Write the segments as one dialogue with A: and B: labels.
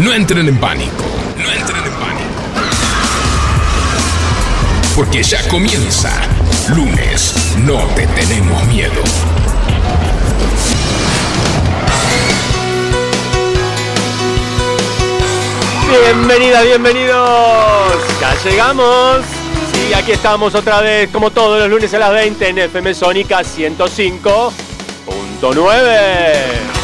A: No entren en pánico. No entren en pánico. Porque ya comienza. Lunes. No te tenemos miedo.
B: Bienvenida, bienvenidos. Ya llegamos. Sí, aquí estamos otra vez, como todos los lunes a las 20 en FM Sónica 105.9.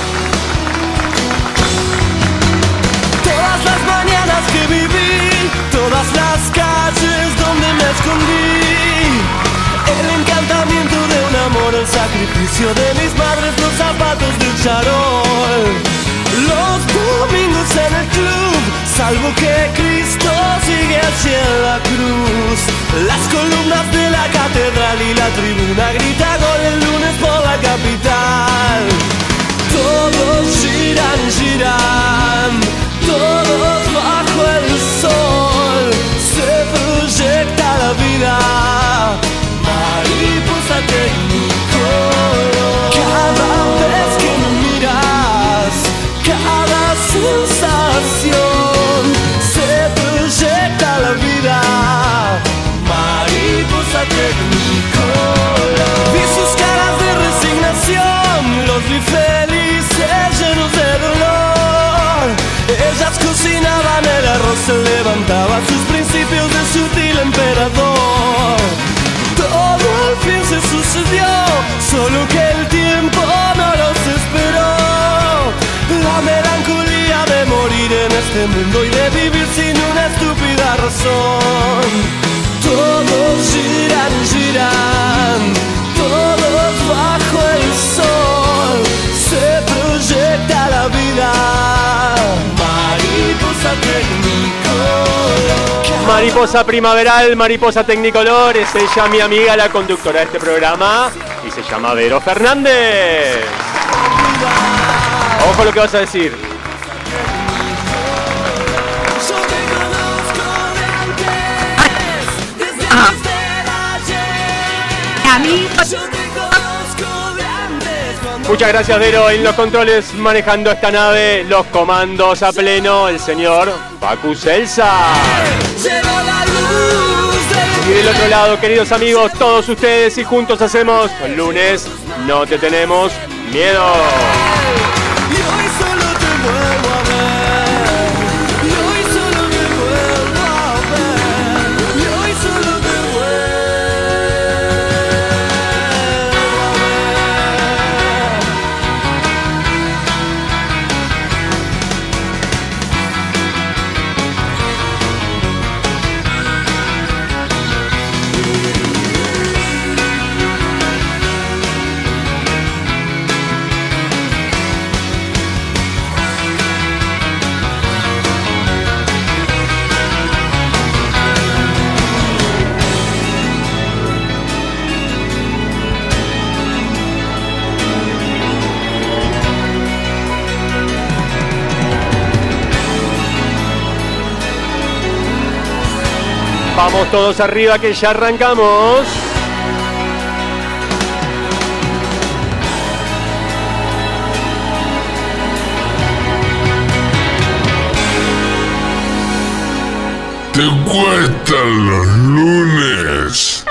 C: las calles donde me escondí. El encantamiento de un amor, el sacrificio de mis madres, los zapatos del charol. Los domingos en el club, salvo que Cristo sigue hacia la cruz. Las columnas de la catedral y la tribuna grita gol el lunes por la capital. Todos giran, giran, todos bajo el sol. Se proyecta la vida, mariposa tecnicolor. Cada vez que me miras, cada sensación se proyecta la vida, mariposa tecnicolor. Vi sus caras de resignación, los vi felices, llenos de dolor. Ellas cocinaban el arroz, se levantaba sus principios de sutil emperador. Todo al fin se sucedió, solo que el tiempo no los esperó. La melancolía de morir en este mundo y de vivir sin una estúpida razón. Todos giran, giran, todos bajo el sol. Se proyecta la vida, mariposa tecnicolor.
B: Mariposa primaveral, mariposa tecnicolor, es ella mi amiga, la conductora de este programa y se llama Vero Fernández. Ojo lo que vas a decir.
C: Ayer.
D: A mí,
B: Muchas gracias Vero en los controles manejando esta nave, los comandos a pleno, el señor Pacu Celsa. Y
C: del
B: otro lado, queridos amigos, todos ustedes y juntos hacemos lunes, no te tenemos miedo. Vamos todos arriba que ya arrancamos.
A: Te cuestan los lunes.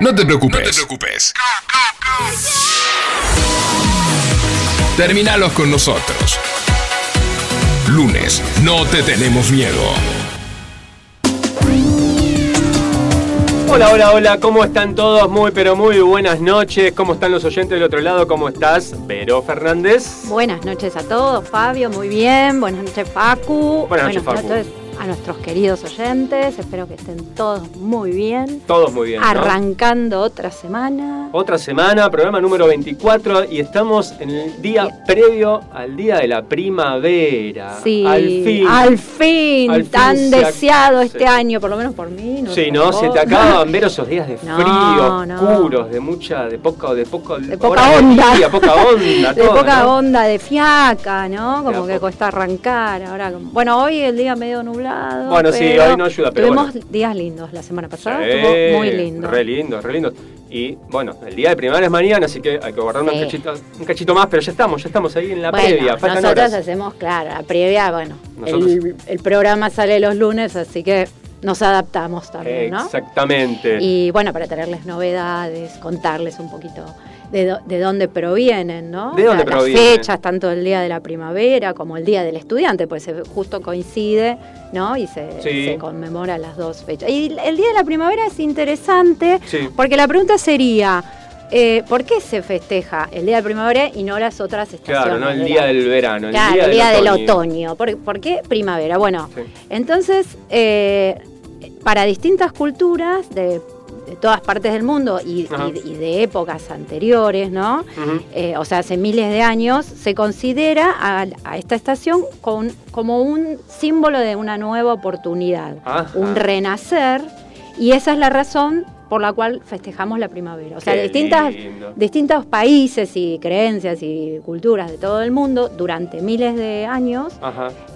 A: No te preocupes. No te preocupes. Terminalos con nosotros. Lunes, no te tenemos miedo.
B: Hola, hola, hola, ¿cómo están todos? Muy, pero muy buenas noches. ¿Cómo están los oyentes del otro lado? ¿Cómo estás, Vero Fernández?
D: buenas noches a todos, Fabio, muy bien. Buenas noches, Facu.
B: Buenas noches, Facu.
D: A nuestros queridos oyentes. Espero que estén todos muy bien.
B: Todos muy bien. ¿no?
D: Arrancando otra semana.
B: Otra semana, programa número 24 y estamos en el día previo al día de la primavera.
D: Sí,
B: Al fin.
D: al fin,
B: Al fin
D: tan
B: ac-
D: deseado
B: sí.
D: este año, por lo menos por mí. No
B: Sí, ¿no? Se te acaban ver esos días de frío,
D: no.
B: oscuros, de mucha, de poca, de poco,
D: De poca onda.
B: día, poca onda,
D: de
B: todo,
D: poca
B: ¿no?
D: onda, de fiaca, ¿no?
B: De
D: Como que cuesta arrancar. Ahora, bueno, hoy el día medio nublado.
B: Bueno, sí, hoy no ayuda, pero
D: Tuvimos
B: bueno.
D: días lindos la semana pasada,
B: Sí,
D: estuvo muy lindo.
B: Re lindo, re lindo. Y bueno, el día de primavera es mañana, así que hay que guardar un, cachito, un cachito más, pero ya estamos, ya estamos ahí en la
D: bueno,
B: previa. Faltan
D: nosotros
B: horas.
D: hacemos, claro, la previa, bueno, el, el programa sale los lunes, así que nos adaptamos también, ¿no?
B: Exactamente.
D: Y bueno, para traerles novedades, contarles un poquito de, dónde provienen, ¿no?
B: ¿De dónde
D: La-
B: proviene?
D: Las fechas, tanto el Día de la Primavera como el Día del Estudiante, pues justo coincide, ¿no? Y se,
B: Sí.
D: se conmemora las dos fechas. Y el Día de la Primavera es interesante
B: Sí.
D: porque la pregunta sería... eh, ¿Por qué se festeja el Día de la Primavera y no las otras estaciones?
B: Claro, no el día del verano, el
D: Claro,
B: día
D: el
B: del
D: día del
B: otoño.
D: otoño. ¿Por, por qué primavera? Bueno,
B: Sí.
D: entonces, eh, para distintas culturas de, de todas partes del mundo y,
B: Ajá.
D: y- y de épocas anteriores, ¿no? Eh, o sea, hace miles de años, se considera a, a esta estación con- como un símbolo de una nueva oportunidad,
B: Ajá.
D: un renacer, y esa es la razón por la cual festejamos la primavera. O sea,
B: Qué
D: distintas,
B: lindo.
D: distintos países y creencias y culturas de todo el mundo durante miles de años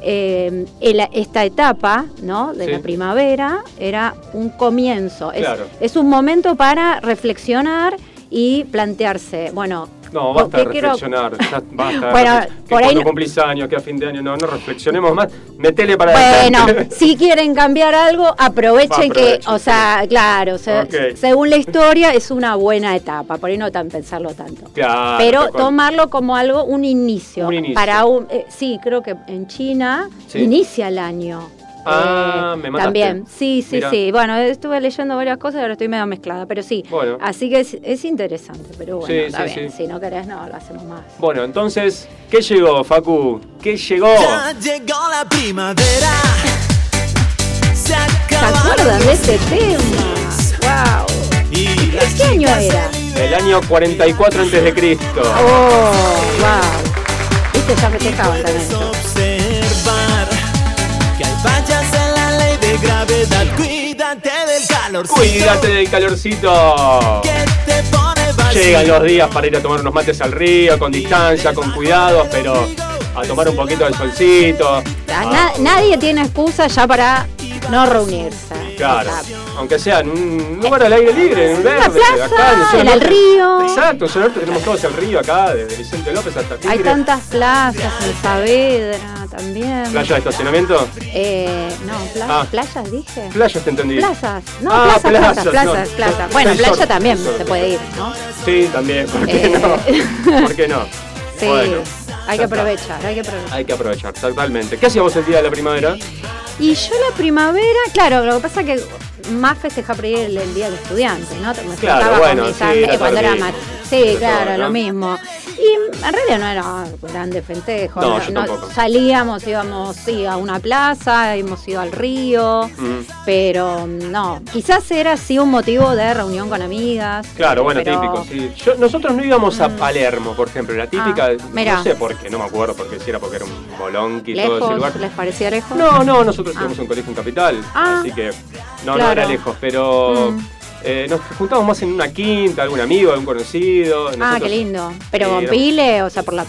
D: eh, el- esta etapa ¿no? de
B: Sí.
D: la primavera era un comienzo. Es un momento para reflexionar y plantearse, bueno,
B: No,
D: ¿por
B: basta de
D: quiero-
B: reflexionar. ya basta.
D: Bueno,
B: que
D: por ahí
B: cuando
D: no-
B: cumplís años, que a fin de año, no, no reflexionemos más. Metele para
D: Bueno, si quieren cambiar algo, aprovechen que, o sea, claro, se- según la historia es una buena etapa, por ahí no tan pensarlo tanto.
B: Claro,
D: Pero tomarlo como algo, un inicio.
B: Un inicio.
D: Para un, eh, sí, creo que en China
B: Sí.
D: inicia el año.
B: Ah, me mataste.
D: También, sí, sí,
B: Mirá.
D: sí. Bueno, estuve leyendo varias cosas y ahora estoy medio mezclada, pero sí.
B: Bueno.
D: Así que es, es interesante, pero bueno,
B: Sí,
D: está
B: sí,
D: bien.
B: sí.
D: Si no querés, no, lo hacemos más.
B: Bueno, entonces, ¿qué llegó, Facu? ¿Qué llegó?
C: Ya llegó la primavera. Se
D: ¿Se
C: acabaron
D: acuerdan de este tema? ¡Wow!
C: Y
D: ¿Qué- año era?
B: El año 44 antes de Cristo.
D: ¡Oh! ¡Wow! Viste, ya festejaban también
C: de gravedad. Cuídate del calor.
B: Cuídate del calorcito.
C: Que te pone vacío.
B: Llegan los días para ir a tomar unos mates al río, con distancia, con cuidados, pero a tomar un poquito del solcito.
D: Ah, na- nadie tiene excusa ya para no reunirse.
B: Claro, aunque sea en un lugar al aire libre, en un
D: una
B: verde,
D: plaza,
B: acá en el
D: río.
B: Exacto, en el Norte tenemos todos el río acá, desde Vicente López hasta Tigre.
D: Hay tantas plazas en Saavedra también.
B: ¿Playa de estacionamiento?
D: Eh, no, pla-
B: Ah.
D: playas dije.
B: Playas te entendí.
D: Plazas, no,
B: Ah,
D: plazas, plazas,
B: plazas,
D: plazas,
B: no.
D: plazas. Bueno, playa también se puede ir, ¿no?
B: Sí, también, ¿por qué
D: Eh.
B: no? ¿Por qué no?
D: Sí,
B: Bueno,
D: hay que
B: está.
D: aprovechar, hay que aprovechar.
B: Hay que aprovechar, totalmente. ¿Qué hacíamos el día de la primavera?
D: Y yo la primavera, claro, lo que pasa que más festejaba por el, el día del estudiante, ¿no? Me
B: Claro, bueno,
D: con mis
B: sí,
D: am-
B: era
D: cuando era
B: tardío.
D: más. Sí, claro,
B: todo, ¿no?
D: lo mismo. Y en realidad no era grande festejo.
B: No, yo tampoco.
D: salíamos, íbamos sí, a una plaza, hemos ido al río,
B: Mm.
D: pero no, quizás era sí un motivo de reunión con amigas.
B: Claro, bueno,
D: pero-
B: típico, sí. Yo- nosotros no íbamos a Palermo, por ejemplo, la típica,
D: Ah, mirá.
B: no sé por qué, no me acuerdo porque si era porque era un bolonqui y todo ese lugar.
D: ¿Les parecía lejos?
B: No, no, nosotros
D: Ah.
B: a un colegio en Capital,
D: Ah.
B: así que no, no Lejos, pero
D: Mm.
B: eh, nos juntamos más en una quinta, algún amigo, algún conocido.
D: Ah, qué lindo. Pero
B: Sí,
D: con pile, o sea, por la...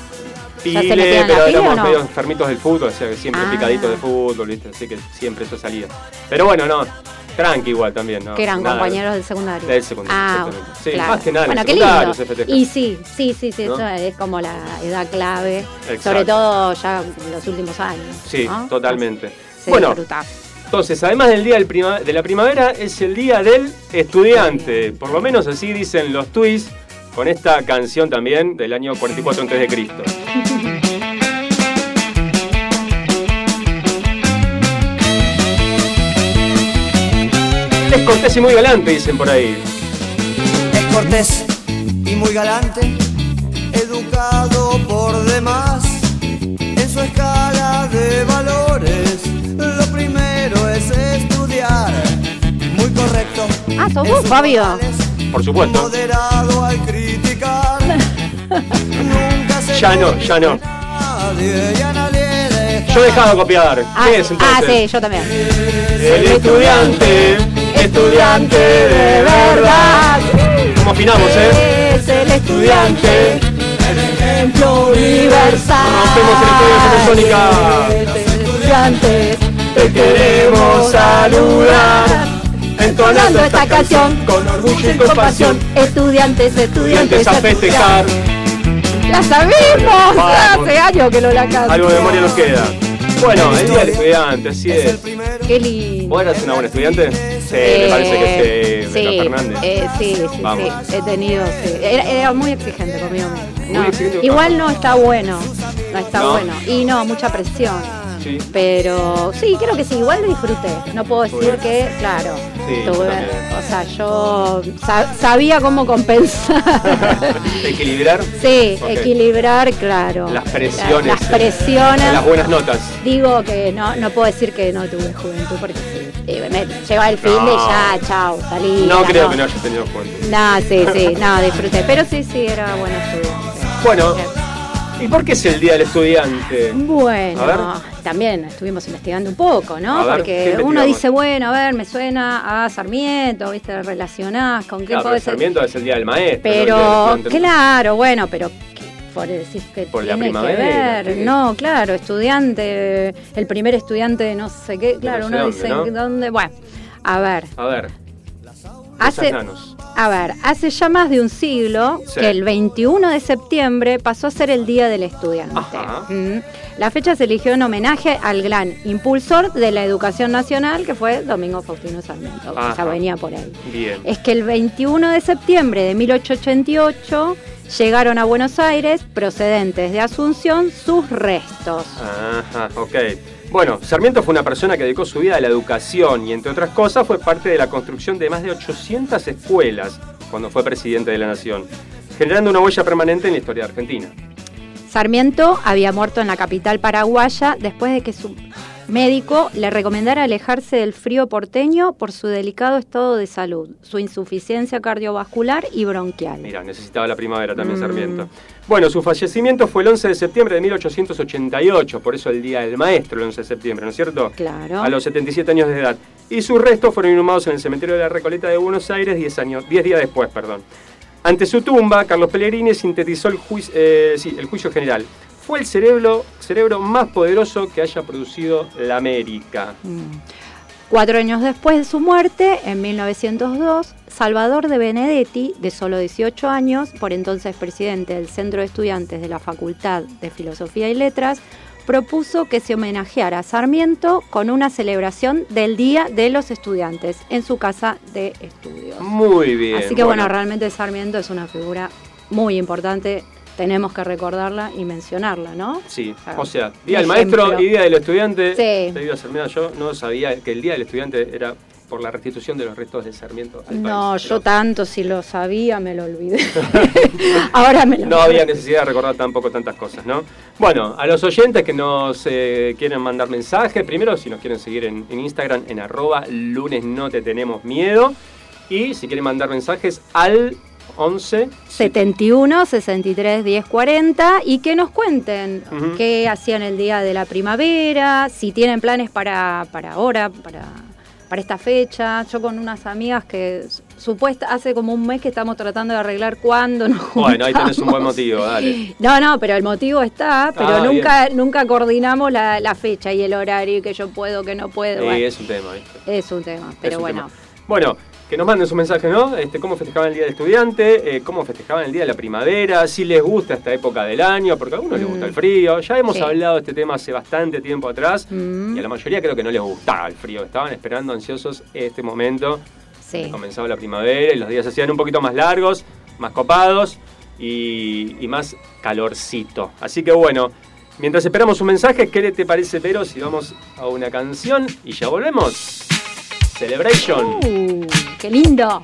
D: ¿Ya se
B: Pile,
D: en la
B: pero
D: pile o
B: éramos
D: no?
B: medio enfermitos del fútbol, o sea que siempre
D: Ah.
B: picaditos de fútbol, ¿viste? Así que siempre eso salía. Pero bueno, no, tranqui igual también, ¿no?
D: que eran
B: Nada.
D: compañeros del secundario.
B: Del secundario,
D: Ah,
B: exactamente. Sí,
D: claro.
B: más que nada
D: Bueno, qué lindo.
B: se festeja.
D: Y sí, sí, sí, sí,
B: ¿No?
D: eso es como la edad clave,
B: Exacto.
D: sobre todo ya en los últimos años.
B: Sí,
D: ¿no?
B: totalmente.
D: Se
B: bueno,
D: disfruta.
B: Entonces, además del día de la primavera, es el día del estudiante. Por lo menos así dicen los tweets con esta canción también del año 44 a.C. Es cortés y muy galante, dicen por ahí.
E: Es cortés y muy galante, educado por demás. Su escala de valores, lo primero es estudiar. Muy correcto.
D: Ah, sos vos, Fabio.
B: Por supuesto.
E: Moderado al criticar. Nunca se
B: Ya no, ya no. Yo he dejado de copiar.
D: Ah,
B: ¿Qué es
D: sí.
B: entonces?
D: ah, sí, yo también.
B: El estudiante, estudiante de verdad. ¿Cómo afinamos, eh?
D: Es el estudiante, universal.
B: Rompemos el estudio de Supersónica.
D: Es el estudiante,
B: Te queremos saludar. En
D: entonando esta canción
B: con orgullo y compasión.
D: Estudiantes, estudiantes,
B: Estudiantes a festejar.
D: ¡La sabemos!
B: Vamos.
D: Hace años que no la canto.
B: Algo de memoria nos queda. Bueno, el día del estudiante, así es.
D: Qué lindo.
B: ¿Vos eras una buena estudiante? Sí, me parece que sí,
D: sí,
B: Fernández.
D: eh, sí, sí,
B: Vamos.
D: sí, he tenido, sí. Era, era muy exigente conmigo. No,
B: exigente.
D: igual no está bueno, no está
B: ¿No?
D: bueno. Y no, mucha presión.
B: Sí.
D: Pero sí, creo que sí, igual lo disfruté. No puedo decir que, claro,
B: Sí,
D: tuve- o sea, yo sa- sabía cómo compensar.
B: Equilibrar
D: sí, equilibrar, claro.
B: las presiones.
D: La- las
B: eh,
D: presiones.
B: Las buenas notas.
D: Digo que no, no puedo decir que no tuve juventud porque sí, eh, me llegó el fin de
B: No.
D: ya, chao, salí.
B: No creo que no hayas tenido juventud.
D: No, sí, sí, no, disfruté. Pero sí, sí, era buena estudiante.
B: Bueno, ¿y por qué es el día del estudiante?
D: Bueno, también estuvimos investigando un poco, ¿no?
B: A ver, ¿qué
D: Porque uno dice, bueno, a ver, me suena a Sarmiento, ¿viste? Relacionás con qué
B: Claro,
D: puede ser.
B: Sarmiento es el día del maestro.
D: Pero, claro, bueno, pero ¿qué- por decir que
B: Por la
D: tiene que
B: primavera,
D: ver. No, claro, estudiante, el primer estudiante de no sé qué, claro, uno
B: dónde,
D: dice
B: ¿no?
D: dónde. Bueno, a ver,
B: A ver,
D: hace,
B: nanos.
D: a ver, hace ya más de un siglo
B: Sí.
D: que el 21 de septiembre pasó a ser el Día del Estudiante. Mm. La fecha se eligió en homenaje al gran impulsor de la educación nacional, que fue Domingo Faustino Sarmiento, que
B: Ajá.
D: ya venía por ahí.
B: Bien.
D: Es que el 21 de septiembre de 1888 llegaron a Buenos Aires, procedentes de Asunción, sus restos.
B: Ajá, ok. Bueno, Sarmiento fue una persona que dedicó su vida a la educación y, entre otras cosas, fue parte de la construcción de más de 800 escuelas cuando fue presidente de la Nación, generando una huella permanente en la historia de Argentina.
D: Sarmiento había muerto en la capital paraguaya después de que su médico le recomendara alejarse del frío porteño por su delicado estado de salud, su insuficiencia cardiovascular y bronquial.
B: Mira, necesitaba la primavera también
D: Mm.
B: Sarmiento. Bueno, su fallecimiento fue el 11 de septiembre de 1888, por eso el Día del Maestro, el 11 de septiembre, ¿no es cierto?
D: Claro.
B: A los 77 años de edad. Y sus restos fueron inhumados en el cementerio de la Recoleta de Buenos Aires 10, años, 10 días después. Perdón. Ante su tumba, Carlos Pellegrini sintetizó el, juicio, eh, sí, el juicio general. Fue el cerebro, cerebro más poderoso que haya producido la América.
D: Mm. Cuatro años después de su muerte, en 1902, Salvador de Benedetti, de solo 18 años, por entonces presidente del Centro de Estudiantes de la Facultad de Filosofía y Letras, propuso que se homenajeara a Sarmiento con una celebración del Día de los Estudiantes en su casa de estudios.
B: Muy bien.
D: Así que bueno, realmente Sarmiento es una figura muy importante, tenemos que recordarla y mencionarla, ¿no?
B: Sí,
D: Ah,
B: o sea, Día del
D: ejemplo.
B: Maestro y Día del Estudiante.
D: Sí.
B: Te digo, Sarmiento, yo no sabía que el Día del Estudiante era por la restitución de los restos de Sarmiento al
D: No,
B: país.
D: yo
B: Pero
D: tanto, si lo sabía, me lo olvidé. Ahora me lo
B: No había necesidad de recordar tampoco tantas cosas, ¿no? Bueno, a los oyentes que nos eh, quieren mandar mensajes, primero si nos quieren seguir en, en Instagram en arroba lunes no te tenemos miedo. Y si quieren mandar mensajes al 11
D: 71 63 10 40 y que nos cuenten qué hacían el día de la primavera, si tienen planes para, para ahora, para, para esta fecha. Yo con unas amigas que supuesta hace como un mes que estamos tratando de arreglar cuándo nos
B: Bueno, ahí tenés un buen
D: juntamos.
B: motivo, dale.
D: No, no, pero el motivo está, pero
B: Ah,
D: nunca, nunca coordinamos la, la fecha y el horario que yo puedo, que no puedo.
B: Sí,
D: bueno,
B: es un tema, ¿viste?
D: es un tema,
B: Es
D: pero
B: un
D: bueno.
B: tema. Bueno, que nos manden su mensaje, ¿no? Este, cómo festejaban el Día del Estudiante, eh, cómo festejaban el Día de la Primavera, si les gusta esta época del año, porque a algunos les gusta el frío. Ya hemos
D: Sí.
B: hablado de este tema hace bastante tiempo atrás
D: Mm.
B: y a la mayoría creo que no les gustaba el frío. Estaban esperando ansiosos este momento.
D: Sí.
B: Comenzaba la primavera y los días se hacían un poquito más largos, más copados y, y más calorcito. Así que bueno, mientras esperamos un mensaje, ¿qué te parece, Pero, si vamos a una canción y ya volvemos? Celebration.
D: Uh, ¡Qué lindo!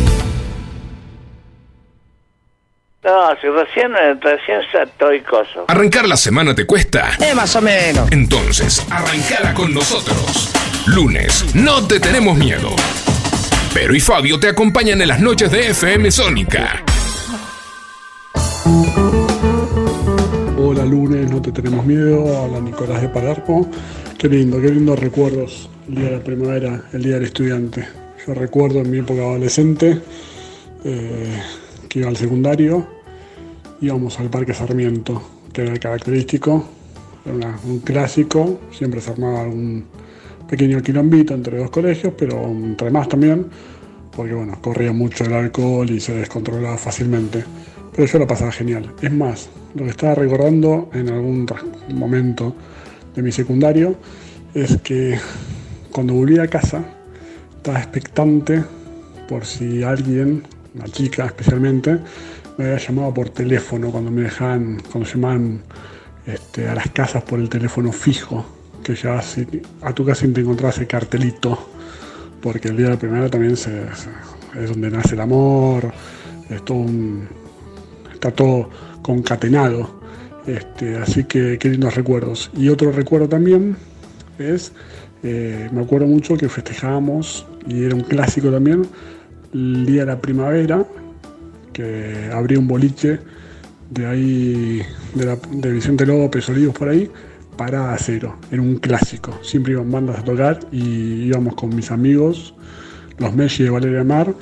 F: Si recién, recién estoy.
A: Arrancar la semana te cuesta.
G: Eh, más o menos.
A: Entonces, arrancala con nosotros. Lunes, no te tenemos miedo. Pero y Fabio te acompañan en las noches de FM Sónica.
H: Hola lunes, no te tenemos miedo. Habla Nicolás de Palermo. Qué lindo, qué lindos recuerdos. El día de la primavera, el día del estudiante. Yo recuerdo en mi época adolescente eh, que iba al secundario íbamos al Parque Sarmiento, que era el característico, era un clásico, siempre se armaba algún pequeño quilombito entre dos colegios, pero entre más también, porque bueno, corría mucho el alcohol y se descontrolaba fácilmente. Pero yo la pasaba genial. Es más, lo que estaba recordando en algún momento de mi secundario es que cuando volví a casa estaba expectante por si alguien, una chica especialmente, me había llamado por teléfono cuando me dejaban, cuando llamaban este, a las casas por el teléfono fijo, que llegabas y- a tu casa te encontrabas el cartelito, porque el día de la primavera también es donde nace el amor, es está todo concatenado. Este, así que qué lindos recuerdos. Y otro recuerdo también es, eh, me acuerdo mucho que festejábamos, y era un clásico también, el día de la primavera, que abría un boliche de ahí, de, la, de Vicente López, Olivos por ahí, para cero. Era un clásico. Siempre iban bandas a tocar y íbamos con mis amigos, los Messi de Valeria Mar,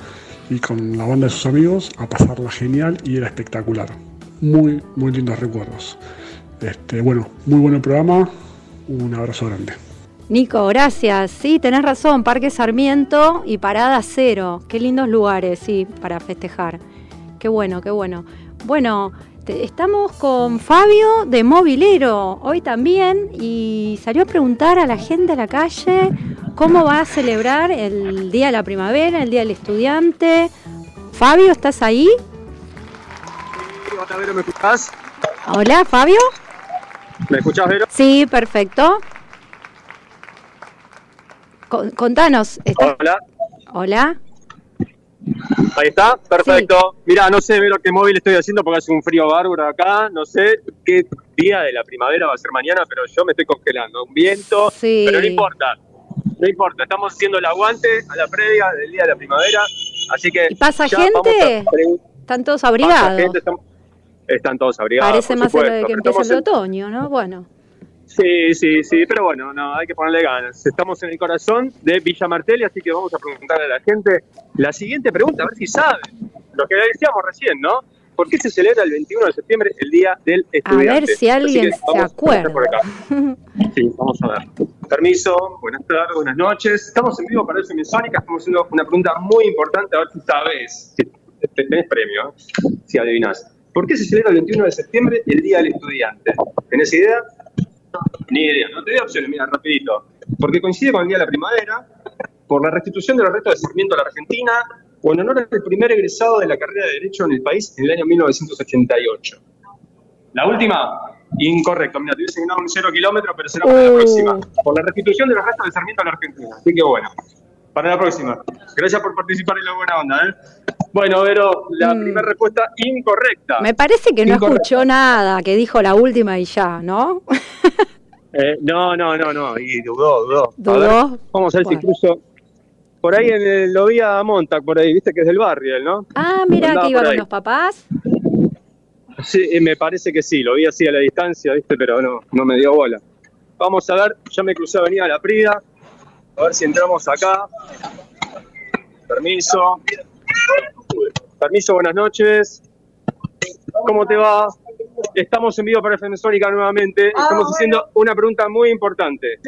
H: y con la banda de sus amigos a pasarla genial y era espectacular. Muy, muy lindos recuerdos. Este, bueno, muy buen programa. Un abrazo grande.
D: Nico, gracias. Sí, tenés razón, Parque Sarmiento y Parada Cero. Qué lindos lugares, sí, para festejar. Qué bueno, qué bueno. Bueno, te- estamos con Fabio de Movilero hoy también y salió a preguntar a la gente a la calle cómo va a celebrar el Día de la Primavera, el Día del Estudiante. Fabio, ¿estás ahí?
I: Hola, Vero, ¿me escuchás?
D: Hola, Fabio.
I: ¿Me escuchás, Vero?
D: Sí, perfecto. Con- contanos. ¿estás-
I: Hola.
D: Hola.
I: Ahí está, perfecto. Mira, no sé, Vero, qué móvil estoy haciendo porque hace un frío bárbaro acá. No sé qué día de la primavera va a ser mañana, pero yo me estoy congelando. Un viento,
D: Sí.
I: pero no importa. No importa, estamos haciendo el aguante a la previa del día de la primavera. Así que.
D: ¿Y pasa gente? Están todos abrigados.
I: gente, Están todos abrigados.
D: Parece más en lo de
I: supuesto,
D: que empieza el otoño, ¿no? Bueno.
I: Sí, sí, sí, pero bueno, no, hay que ponerle ganas. Estamos en el corazón de Villa Martelli, así que vamos a preguntarle a la gente la siguiente pregunta, a ver si saben. Lo que decíamos recién, ¿no? ¿Por qué se celebra el 21 de septiembre el Día del
D: A
I: Estudiante?
D: ver si alguien se
I: a
D: acuerda.
I: empezar por acá. Sí, vamos a ver. Permiso, buenas tardes, buenas noches. Estamos en vivo para eso Sónica. Estamos haciendo una pregunta muy importante, a ver si sabes. Si te- tenés premio, ¿eh? si adivinás. ¿Por qué se celebra el 21 de septiembre el Día del Estudiante? ¿Tenés idea? Ni idea, no te doy opciones, mira, rapidito. Porque coincide con el Día de la Primavera, por la restitución de los restos de Sarmiento a la Argentina, o en honor al primer egresado de la carrera de Derecho en el país en el año 1988. La última, incorrecto. Mira, te hubiese ganado un cero kilómetro, pero será para la
D: Uh.
I: próxima. Por la restitución de los restos de Sarmiento a la Argentina. Así que bueno, para la próxima. Gracias por participar en la buena onda, ¿eh? Bueno, Vero, la
D: Mm.
I: primera respuesta incorrecta.
D: Me parece que no escuchó nada, que dijo la última y ya, ¿no?
I: Eh, no, no, no, no, y dudó, dudó. A
D: ¿Dudó?
I: ver, vamos a ver
D: Bueno.
I: si cruzo. Por ahí en el, lo vi a Montag, por ahí, viste que es del barrio, ¿no?
D: Ah, mira, que iba con los papás.
I: Sí, me parece que sí, lo vi así a la distancia, viste, pero no, no me dio bola. Vamos a ver, ya me crucé Avenida La Prida, a ver si entramos acá. Permiso. Permiso, buenas noches. ¿Cómo te va? Estamos en vivo para FM Sónica nuevamente. Estamos haciendo una pregunta muy importante.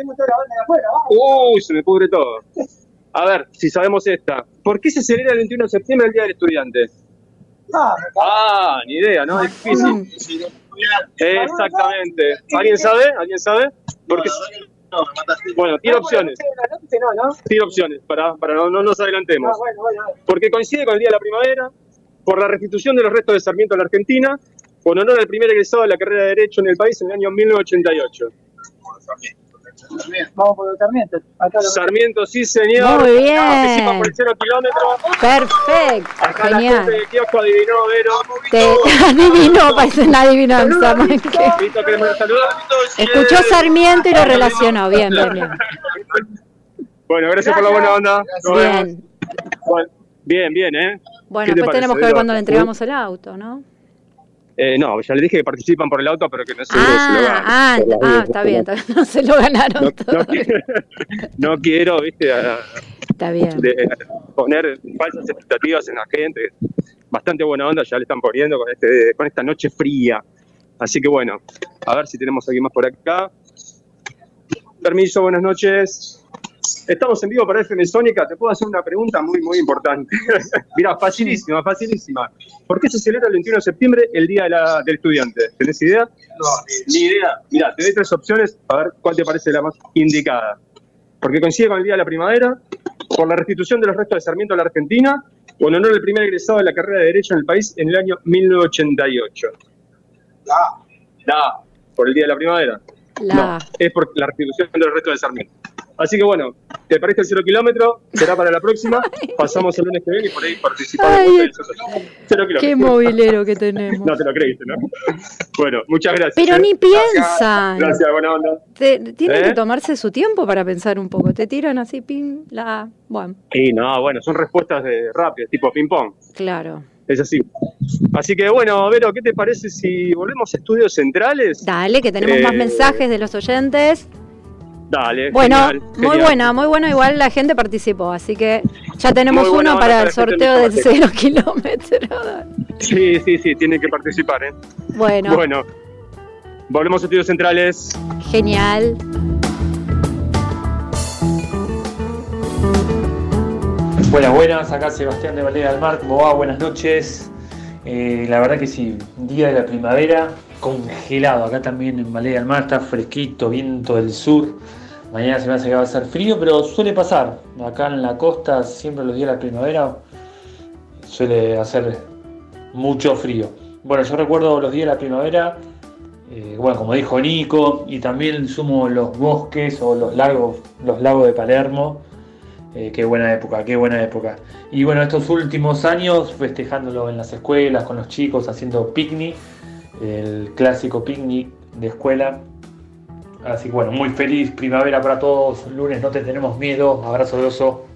I: Uy, se me pudre todo. A ver, si sabemos esta. ¿Por qué se celebra el 21 de septiembre el Día del Estudiante? Ah, ni idea, ¿no? Es difícil. Exactamente. ¿Alguien sabe? ¿Alguien sabe? Bueno, tiene opciones. Tiene opciones para, para no, no nos adelantemos. Porque coincide con el Día de la Primavera, por la restitución de los restos de Sarmiento a la Argentina, con honor al primer egresado de la carrera de Derecho en el país en el año 1988.
J: Vamos por el Sarmiento. Acá lo-
I: Sarmiento, sí señor.
D: Muy bien.
I: Participa por el cero kilómetro.
D: Perfecto,
I: Acá la gente
D: genial.
I: kiosco adivinó, Vero.
D: Te adivinó, parece una adivinanza. más que-
I: Vito, queremos saludar.
D: Escuchó Sarmiento y lo relacionó. Bien, bien, bien.
I: Bueno, gracias por la buena onda. Nos vemos.
D: Bien.
I: Bueno, bien, bien, ¿eh?
D: Bueno,
I: ¿Qué te
D: después tenemos que ver cuando le entregamos el auto, ¿no?
I: Eh, no, ya le dije que participan por el auto, pero que no se, se lo
D: Ah,
I: ganan.
D: ah, ah,
I: dudas.
D: está bien, está bien. No se lo ganaron
I: No,
D: todo.
I: no quiero, no quiero, viste, a-
D: Está bien.
I: de- poner falsas expectativas en la gente. Bastante buena onda ya le están poniendo con, este, con esta noche fría. Así que bueno, a ver si tenemos alguien más por acá. Permiso, buenas noches.
B: Estamos en vivo para FM Sónica. Te puedo hacer una pregunta muy, muy importante. Mira, facilísima, facilísima. ¿Por qué se celebra el 21 de septiembre el Día de la- del Estudiante? ¿Tenés idea? No, ni idea. Mira, te doy tres opciones a ver cuál te parece la más indicada. Porque coincide con el Día de la Primavera, por la restitución de los restos de Sarmiento a la Argentina, o en honor al primer egresado de la carrera de Derecho en el país en el año 1988. Da, por el Día de la Primavera.
D: La
B: No, es por la restitución de los restos de Sarmiento. Así que bueno, te parece el cero kilómetro, será para la próxima. Pasamos el lunes que viene y por ahí participamos.
D: Ay,
B: ustedes. Cero
D: qué movilero que tenemos.
B: No te lo creíste, ¿no? Bueno, muchas gracias.
D: Pero
B: ¿eh?
D: ni piensan.
B: Gracias, buena onda.
D: Te- tienen
B: ¿Eh?
D: que tomarse su tiempo para pensar un poco. Te tiran así, pin, la. Bueno,
B: Y no, bueno, son respuestas de rápidas, tipo ping-pong.
D: claro.
B: Es así. Así que bueno, Vero, ¿qué te parece si volvemos a estudios centrales?
D: Dale, que tenemos más
B: Eh,
D: mensajes de los oyentes.
B: Dale.
D: Bueno,
B: genial,
D: muy
B: genial.
D: buena, muy bueno. Igual la gente participó, así que ya tenemos
B: buena
D: uno para el sorteo
B: se
D: cero kilómetro.
B: Sí, sí, sí, tienen que participar, ¿eh?
D: Bueno,
B: Bueno, volvemos a estudios centrales.
D: genial.
K: Buenas, buenas, acá Sebastián de Valera del Mar, ¿cómo va? Buenas noches. Eh, la verdad que sí, día de la primavera, congelado, acá también en Valera del Mar está fresquito, viento del sur. Mañana se me hace que va a ser frío, pero suele pasar. Acá en la costa, siempre los días de la primavera, suele hacer mucho frío. Bueno, yo recuerdo los días de la primavera, eh, bueno, como dijo Nico, y también sumo los bosques o los lagos, los lagos de Palermo. Eh, qué buena época, qué buena época. Y bueno, estos últimos años festejándolo en las escuelas, con los chicos, haciendo picnic, el clásico picnic de escuela. Así que bueno, muy feliz primavera para todos. Lunes no te tenemos miedo. Abrazo de oso.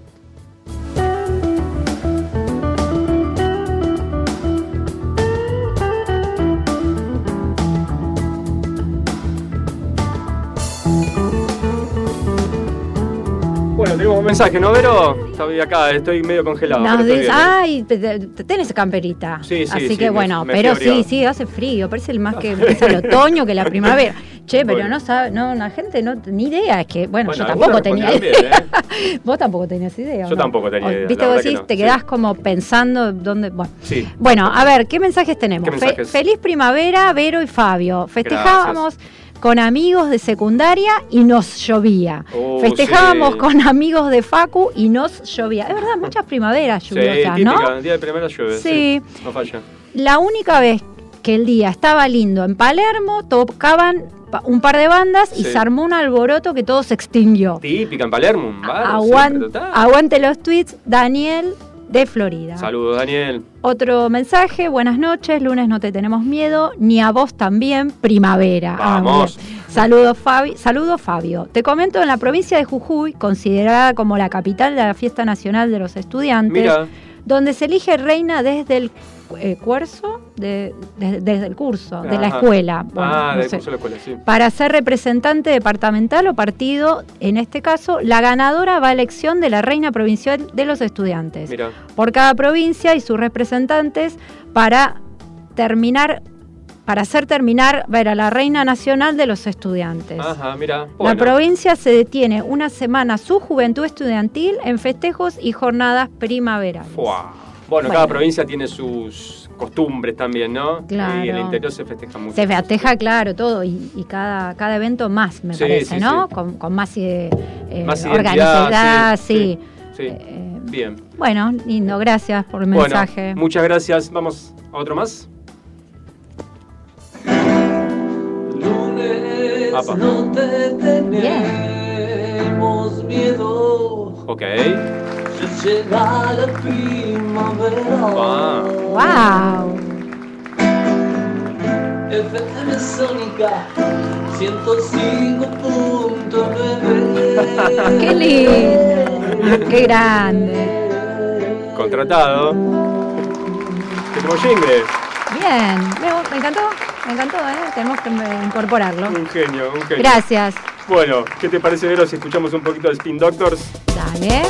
B: Mensaje, ¿no, Vero? Estoy acá, estoy medio congelado.
D: Nos dice, ay, te- te- te- tenés camperita.
B: Sí, sí,
D: Así
B: sí,
D: que bueno,
B: me
D: pero sí, sí, hace frío. Parece el más que empieza el otoño que la primavera. Che, pero
B: Bueno.
D: no sabe, no, la gente no, ni idea. Es que, bueno,
B: Bueno,
D: yo tampoco tenía idea.
B: bien, ¿eh?
D: Vos tampoco tenías idea. ¿o
B: Yo
D: no?
B: tampoco tenía idea,
D: Viste, vos decís,
B: no,
D: te
B: sí.
D: quedás como pensando dónde. Bueno.
B: Sí.
D: Bueno, a ver, ¿qué mensajes tenemos?
B: ¿Qué
D: Fe-
B: mensajes?
D: feliz primavera, Vero y Fabio. Festejábamos con amigos de secundaria y nos llovía.
B: Oh,
D: Festejábamos
B: sí.
D: con amigos de Facu y nos llovía. Es verdad, muchas primaveras
B: Sí,
D: lluviosas,
B: típica,
D: ¿no?
B: el día de primera llueve.
D: Sí.
B: No falla.
D: La única vez que el día estaba lindo en Palermo, tocaban un par de bandas y
B: Sí.
D: se armó un alboroto que todo se extinguió.
B: Típica en Palermo, un bar.
D: Aguan-
B: siempre, total.
D: aguante los tweets, Daniel de Florida.
B: Saludos, Daniel.
D: Otro mensaje, buenas noches, lunes no te tenemos miedo, ni a vos también, primavera.
B: Vamos.
D: Saludos Fabi, saludo Fabio. Te comento en la provincia de Jujuy, considerada como la capital de la fiesta nacional de los estudiantes,
B: Mira,
D: donde se elige reina desde el eh, cuerzo, de- de- desde el curso, de la escuela. Bueno,
B: ah,
D: no
B: del curso de la escuela, sí.
D: Para ser representante departamental o partido, en este caso, la ganadora va a elección de la reina provincial de los estudiantes
B: Mira,
D: por cada provincia y sus representantes para terminar, para hacer terminar, ver a la reina nacional de los estudiantes.
B: ajá, mira.
D: La provincia se detiene una semana su juventud estudiantil en festejos y jornadas primaverales.
B: Fuá. Bueno,
D: Bueno.
B: cada provincia tiene sus costumbres también, ¿no?
D: Claro.
B: Y en el interior se festeja mucho.
D: Se festeja, claro, todo, y, y cada, cada evento más, me
B: Sí,
D: parece,
B: sí,
D: ¿no?
B: sí.
D: Con, con más, eh, eh,
B: Más
D: organicidad, sí.
B: Sí,
D: Eh,
B: bien.
D: bueno, lindo, gracias por el
B: Bueno,
D: mensaje.
B: muchas gracias. Vamos a otro más.
C: Lunes
B: Apa.
C: no te tenemos miedo.
B: Ok.
C: Llega la primavera.
B: Ah.
D: ¡Wow!
C: FM Sónica 105.9.
D: ¡Qué lindo! ¡Qué grande!
B: Contratado. Tenemos jingle.
D: Bien, me, me encantó, me encantó, ¿eh? Tenemos que incorporarlo.
B: Un genio, un genio.
D: Gracias.
B: Bueno, ¿qué te parece, Vero, si escuchamos un poquito de Spin Doctors?
D: Dale.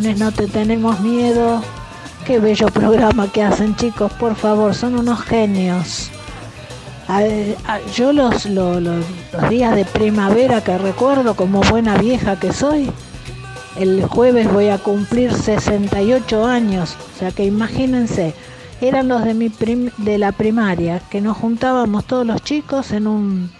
L: No te tenemos miedo. Qué bello programa que hacen chicos, por favor, son unos genios. Yo los, lo- lo- los días de primavera que recuerdo como buena vieja que soy, el jueves voy a cumplir 68 años, o sea que imagínense, eran los de, mi prim- de la primaria, que nos juntábamos todos los chicos en un...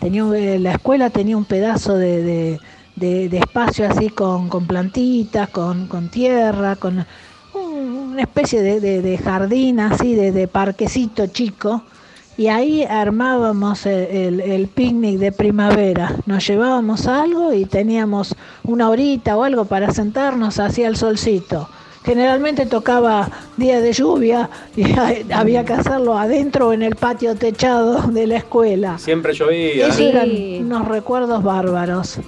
L: Tenía, la escuela tenía un pedazo de- de- de espacio así con, con plantitas, con, con tierra, con un- una especie de, de- de jardín así, de, de parquecito chico. Y ahí armábamos el, el- el picnic de primavera. Nos llevábamos algo y teníamos una horita o algo para sentarnos hacia el solcito. Generalmente tocaba día de lluvia y había que hacerlo adentro o en el patio techado de la escuela.
B: Siempre llovía.
L: Esos
D: Sí.
L: eran unos recuerdos bárbaros.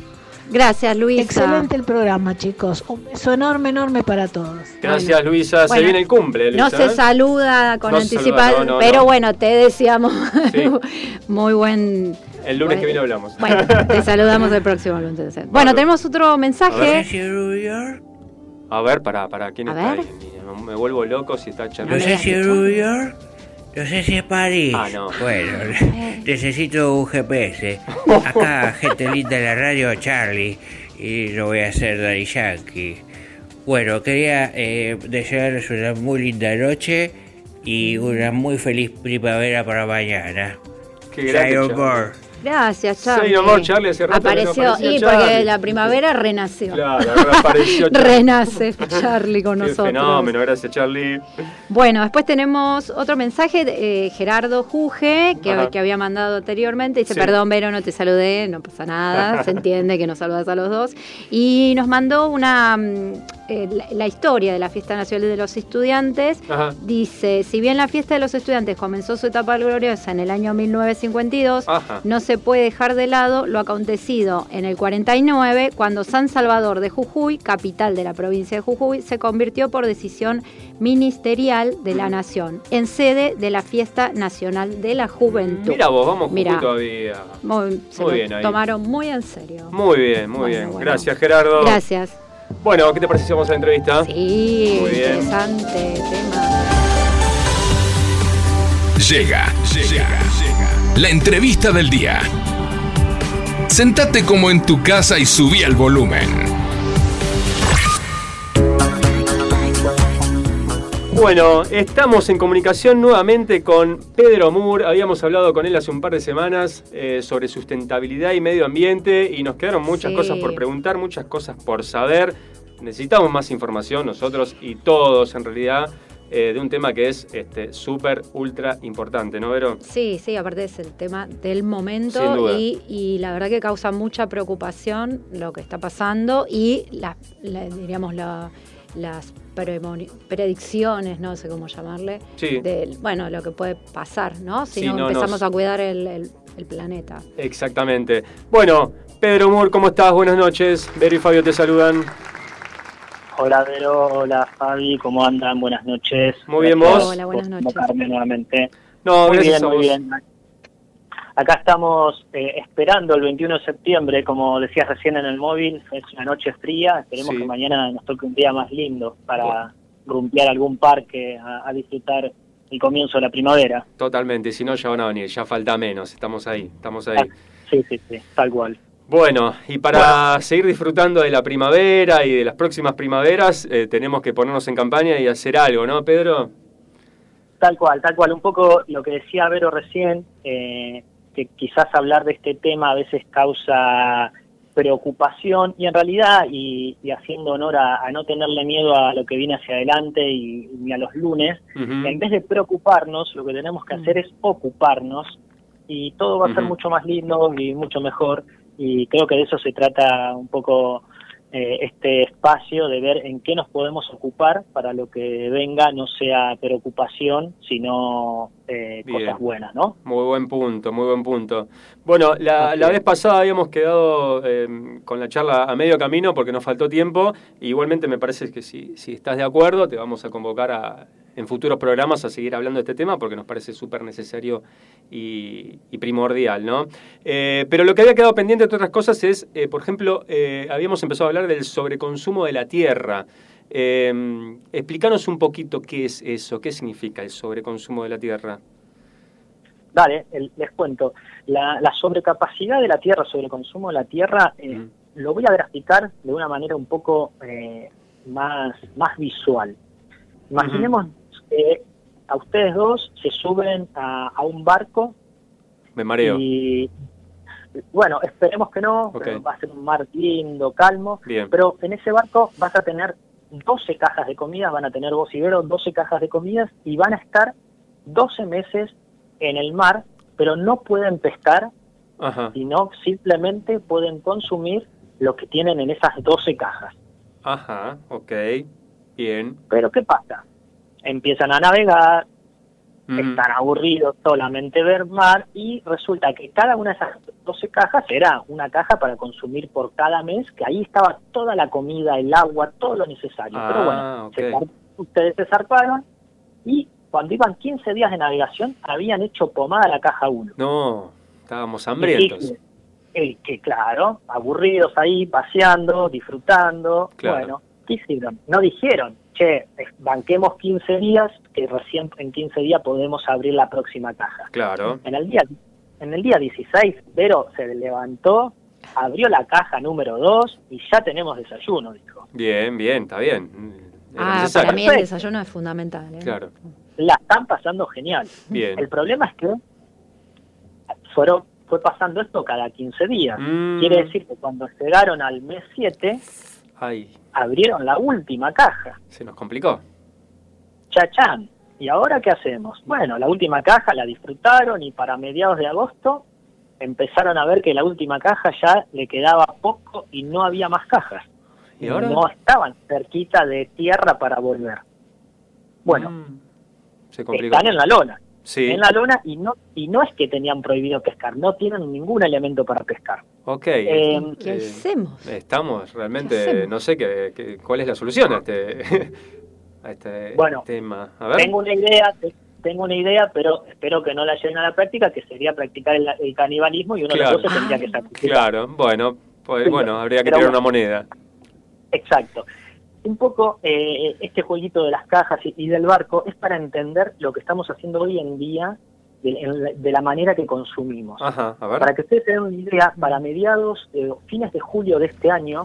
D: Gracias, Luisa.
L: Excelente el programa, chicos. Un beso enorme, enorme para todos.
B: Gracias, Luisa. Se
D: Bueno,
B: viene el cumple, Luisa.
D: No se
B: ¿eh?
D: saluda con
B: No
D: anticipación,
B: saluda, no, no,
D: pero
B: no.
D: bueno, te deseamos
B: Sí.
D: muy buen.
B: El lunes que viene hablamos.
D: Bueno, te saludamos el próximo lunes. Bueno, tenemos otro mensaje.
B: A ver, pará, pará. ¿Quién
D: A
B: está
D: ver.
B: ahí? Me vuelvo loco si está
M: No
B: charlando.
M: sé si es New York, no sé si es París.
B: Ah, no.
M: Bueno, necesito un GPS. Acá, gente linda de la radio, Charlie. Y lo voy a hacer Daddy Yankee. Bueno, quería eh, desearles una muy linda noche y una muy feliz primavera para mañana.
B: Qué grande.
D: Gracias, Charlie.
B: Amor, Charlie, hace rato no
D: Apareció,
B: aparecía
D: y
B: Charlie.
D: porque la primavera renació.
B: Claro, Charlie.
D: Renace Charlie con
B: Qué
D: nosotros.
B: fenómeno, gracias Charlie.
D: Bueno, después tenemos otro mensaje de eh, Gerardo Juge, que, había mandado anteriormente. Dice,
B: Sí.
D: perdón, Vero, no te saludé, no pasa nada, se entiende que nos saludas a los dos. Y nos mandó una mm, eh, la, la historia de la Fiesta Nacional de los Estudiantes.
B: Ajá.
D: Dice, si bien la Fiesta de los Estudiantes comenzó su etapa gloriosa en el año 1952,
B: Ajá.
D: no se puede dejar de lado lo acontecido en el 49, cuando San Salvador de Jujuy, capital de la provincia de Jujuy, se convirtió por decisión ministerial de la Nación en sede de la Fiesta Nacional de la Juventud.
B: Mira vos, vamos
D: Mirá.
B: Jujuy todavía.
D: Muy, se
B: Muy
D: lo
B: bien ahí.
D: tomaron muy en serio.
B: Muy bien, muy
D: Bueno,
B: bien.
D: bueno.
B: Gracias Gerardo.
D: Gracias.
B: Bueno, ¿qué te parece si vamos a la entrevista?
D: Sí,
B: Muy bien.
D: interesante tema.
A: Llega, llega, llega. La entrevista del día. Sentate como en tu casa y subí el volumen.
B: Bueno, estamos en comunicación nuevamente con Pedro Moore. Habíamos hablado con él hace un par de semanas eh, sobre sustentabilidad y medio ambiente y nos quedaron muchas
D: Sí.
B: cosas por preguntar, muchas cosas por saber. Necesitamos más información nosotros y todos en realidad eh, de un tema que es este, súper, ultra importante, ¿no, Vero?
D: Sí, sí, aparte es el tema del
B: Sin
D: momento
B: duda.
D: y, y la verdad que causa mucha preocupación lo que está pasando y la, la- diríamos la- las predicciones, no sé cómo llamarle,
B: Sí.
D: del, bueno, lo que puede pasar, ¿no? Si
B: Sí,
D: no,
B: no
D: empezamos a cuidar el, el- el planeta.
B: Exactamente. Bueno, Pedro Moore, ¿cómo estás? Buenas noches. Vero y Fabio te saludan.
G: Hola, Vero. Hola, Fabi. ¿Cómo andan? Buenas noches.
B: Muy bien, ¿vos?
D: Hola, buenas noches.
G: nuevamente.
B: No,
G: muy
B: gracias
G: bien,
B: a
G: muy bien. Acá estamos eh, esperando el 21 de septiembre, como decías recién en el móvil, es una noche fría, esperemos
B: Sí.
G: que mañana nos toque un día más lindo para rumbear a algún parque a, a disfrutar el comienzo de la primavera.
B: Totalmente, si no ya van a venir, ya falta menos, estamos ahí, estamos ahí.
G: Ah, Sí, sí, sí, tal cual.
B: Bueno, y para seguir disfrutando de la primavera y de las próximas primaveras, eh, tenemos que ponernos en campaña y hacer algo, ¿no, Pedro?
G: Tal cual, tal cual. Un poco lo que decía Vero recién, eh, que quizás hablar de este tema a veces causa preocupación y en realidad, y, y haciendo honor a, a no tenerle miedo a lo que viene hacia adelante y, y a los lunes, en vez de preocuparnos, lo que tenemos que hacer es ocuparnos y todo va a ser mucho más lindo y mucho mejor y creo que de eso se trata un poco eh, este espacio de ver en qué nos podemos ocupar para lo que venga no sea preocupación sino eh, cosas buenas, ¿no?
B: Muy buen punto, muy buen punto. Bueno, la, la vez pasada habíamos quedado eh, con la charla a medio camino porque nos faltó tiempo. Igualmente me parece que si, si estás de acuerdo te vamos a convocar a, en futuros programas a seguir hablando de este tema porque nos parece súper necesario y, y primordial, ¿no? Eh, pero lo que había quedado pendiente, entre otras cosas, es, eh, por ejemplo, eh, habíamos empezado a hablar del sobreconsumo de la tierra. Eh, explícanos un poquito qué es eso, qué significa el sobreconsumo de la tierra.
G: Dale, el- les cuento. La, la sobrecapacidad de la tierra, sobre el consumo de la tierra,
B: Mm.
G: lo voy a graficar de una manera un poco eh, más, más visual. Imaginemos que a ustedes dos se suben a, a un barco
B: Me mareo.
G: y, bueno, esperemos que no,
B: Ok.
G: pero va a ser un mar lindo, calmo,
B: Bien.
G: pero en ese barco vas a tener 12 cajas de comida, van a tener vos y Vero 12 cajas de comidas y van a estar 12 meses en el mar, pero no pueden pescar,
B: Ajá.
G: sino simplemente pueden consumir lo que tienen en esas 12 cajas.
B: Ajá, ok. Bien.
G: Pero ¿qué pasa? Empiezan a navegar,
B: Mm.
G: están aburridos solamente ver mar y resulta que cada una de esas 12 cajas era una caja para consumir por cada mes, que ahí estaba toda la comida, el agua, todo lo necesario. Pero bueno,
B: Ah,
G: se ustedes se zarparon y cuando iban 15 días de navegación habían hecho pomada la caja 1.
B: No, estábamos hambrientos.
G: Que, que, que, claro, aburridos ahí, paseando, disfrutando.
B: Claro.
G: Bueno, ¿qué hicieron? No dijeron, che, banquemos 15 días, que recién en 15 días podemos abrir la próxima caja.
B: Claro.
G: En el día, en el día 16, Vero se levantó, abrió la caja número 2 y ya tenemos desayuno, dijo.
B: Bien, bien, está bien. Era
D: Ah,
B: necesario.
D: para mí el desayuno es fundamental. ¿eh?
B: Claro.
G: La están pasando genial.
B: Bien.
G: El problema es que fueron fue pasando esto cada 15 días.
B: Mm.
G: Quiere decir que cuando llegaron al mes 7,
B: Ay,
G: abrieron la última caja.
B: se nos complicó.
G: Chachán. ¿Y ahora qué hacemos? Bueno, la última caja la disfrutaron y para mediados de agosto empezaron a ver que la última caja ya le quedaba poco y no había más cajas.
B: ¿Y ahora?
G: No estaban cerquita de tierra para volver. Bueno,
B: Mm, se complicó.
G: están en la lona.
B: Sí.
G: En la lona y no y no es que tenían prohibido pescar, no tienen ningún elemento para pescar.
B: Ok.
G: Eh,
D: ¿Qué
B: Eh,
D: hacemos?
B: Estamos
D: ¿Qué
B: realmente,
D: hacemos?
B: no sé qué, qué- cuál es la solución a este, a este
G: Bueno,
B: tema. A ver.
G: Tengo una idea, te- tengo una idea, pero espero que no la lleven a la práctica, que sería practicar el, el canibalismo y uno
B: Claro.
G: de los tendría que sacrificar.
B: Claro, bueno, pues,
G: Sí,
B: bueno, habría que
G: pero
B: una moneda.
G: Exacto. Un poco eh, este jueguito de las cajas y, y del barco es para entender lo que estamos haciendo hoy en día de, en la- de la manera que consumimos.
B: Ajá, a ver.
G: Para que ustedes tengan una idea, para mediados, eh, fines de julio de este año,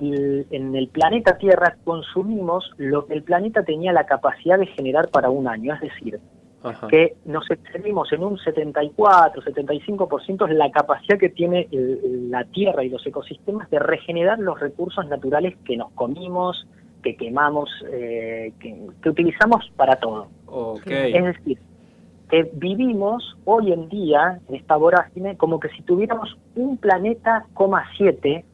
G: el- en el planeta Tierra consumimos lo que el planeta tenía la capacidad de generar para un año, es decir,
B: Ajá.
G: que nos excedimos en un 74, 75% es la capacidad que tiene el- la Tierra y los ecosistemas de regenerar los recursos naturales que nos comimos, que quemamos, eh, que, que utilizamos para todo. Es decir, que vivimos hoy en día en esta vorágine como que si tuviéramos un planeta, coma siete,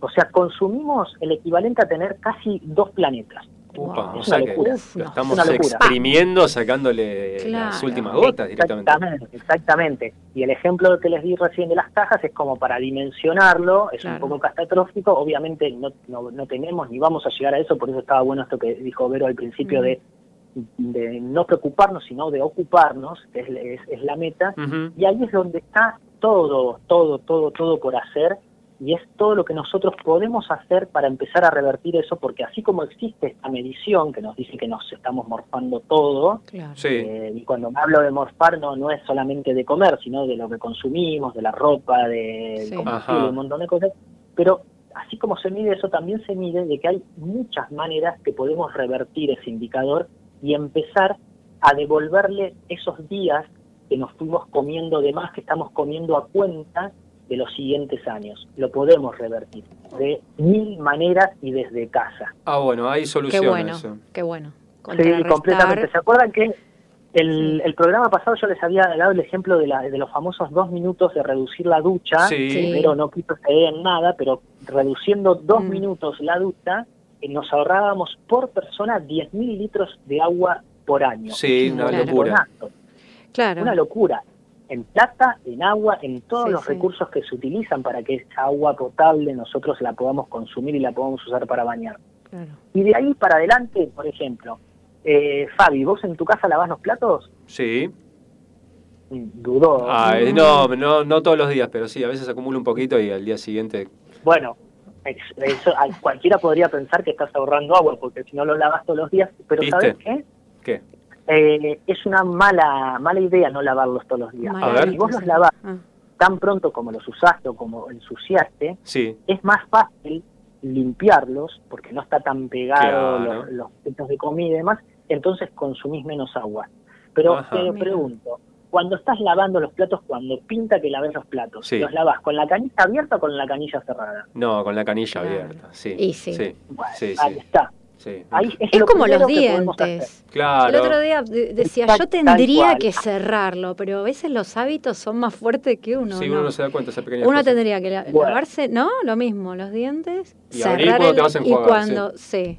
G: o sea, consumimos el equivalente a tener casi dos planetas.
B: Upa,
D: Wow.
B: o
G: Es
B: sea
G: una
B: que.
D: Uf,
B: lo estamos exprimiendo, sacándole
D: Claro.
B: las últimas gotas directamente.
G: Exactamente, exactamente. Y el ejemplo que les di recién de las cajas es como para dimensionarlo, es
D: Claro.
G: un poco catastrófico, obviamente no, no, no tenemos ni vamos a llegar a eso, por eso estaba bueno esto que dijo Vero al principio
D: Mm.
G: de, de no preocuparnos, sino de ocuparnos, que es, es, es la meta, y ahí es donde está todo, todo, todo, todo por hacer, y es todo lo que nosotros podemos hacer para empezar a revertir eso, porque así como existe esta medición que nos dice que nos estamos morfando todo,
D: Claro.
B: Sí.
G: eh, y cuando me hablo de morfar no, no es solamente de comer, sino de lo que consumimos, de la ropa, de
D: Sí.
G: combustible,
B: Ajá.
G: un montón de cosas. Pero así como se mide eso, también se mide de que hay muchas maneras que podemos revertir ese indicador y empezar a devolverle esos días que nos fuimos comiendo de más, que estamos comiendo a cuenta de los siguientes años. Lo podemos revertir de mil maneras y desde casa.
B: Ah, bueno, hay
D: Qué
B: solución a
D: bueno,
B: eso.
D: qué bueno.
G: Sí, completamente. ¿Se acuerdan que el, el programa pasado yo les había dado el ejemplo de, la, de los famosos dos minutos de reducir la ducha?
B: Sí.
G: Pero no quiso ceder en nada, pero reduciendo dos
D: Mm.
G: minutos la ducha, eh, nos ahorrábamos por persona 10.000 litros de agua por año.
B: Sí, una
D: Claro.
B: locura.
D: Claro.
G: Una locura. En plata, en agua, en todos
D: Sí,
G: los
D: sí.
G: recursos que se utilizan para que esa agua potable nosotros la podamos consumir y la podamos usar para bañar.
D: claro.
G: Y de ahí para adelante, por ejemplo, eh, Fabi, ¿vos en tu casa lavás los platos?
B: Sí.
G: Mm, Dudó.
B: Ay, no, no, no todos los días, pero sí, a veces acumula un poquito y al día siguiente.
G: Bueno, eso, cualquiera podría pensar que estás ahorrando agua, porque si no lo lavas todos los días, pero
B: ¿Viste?
G: ¿sabes qué? Eh, es una mala mala idea no lavarlos todos los días.
D: Mala
B: A ver.
G: Si vos los lavás
D: Ah,
G: tan pronto como los usaste o como ensuciaste,
B: Sí.
G: es más fácil limpiarlos porque no está tan pegado
B: Claro.
G: los, los techos de comida y demás, entonces consumís menos agua. Pero
B: Ajá.
G: te pregunto, cuando estás lavando los platos, cuando pinta que laves los platos,
B: Sí.
G: ¿los lavas con la canilla abierta o con la canilla cerrada?
B: No, con la canilla
D: Claro.
B: abierta. Sí.
D: Y sí.
B: Sí.
G: Bueno,
B: Sí,
G: ahí
B: sí.
G: está.
B: Sí.
G: Ahí es
D: Es
G: lo
D: como los dientes.
B: Claro.
D: El otro día de- decía, yo tendría que cerrarlo, pero a veces los hábitos son más fuertes que uno.
B: sí,
D: ¿no?
B: uno no se da cuenta de esa pequeña
D: Uno
B: cosa.
D: tendría que la-
G: Bueno.
D: lavarse, ¿no? Lo mismo, los dientes,
B: Y
D: cerrar
B: cuando
D: el-
B: te vas a
D: y cuando, sí.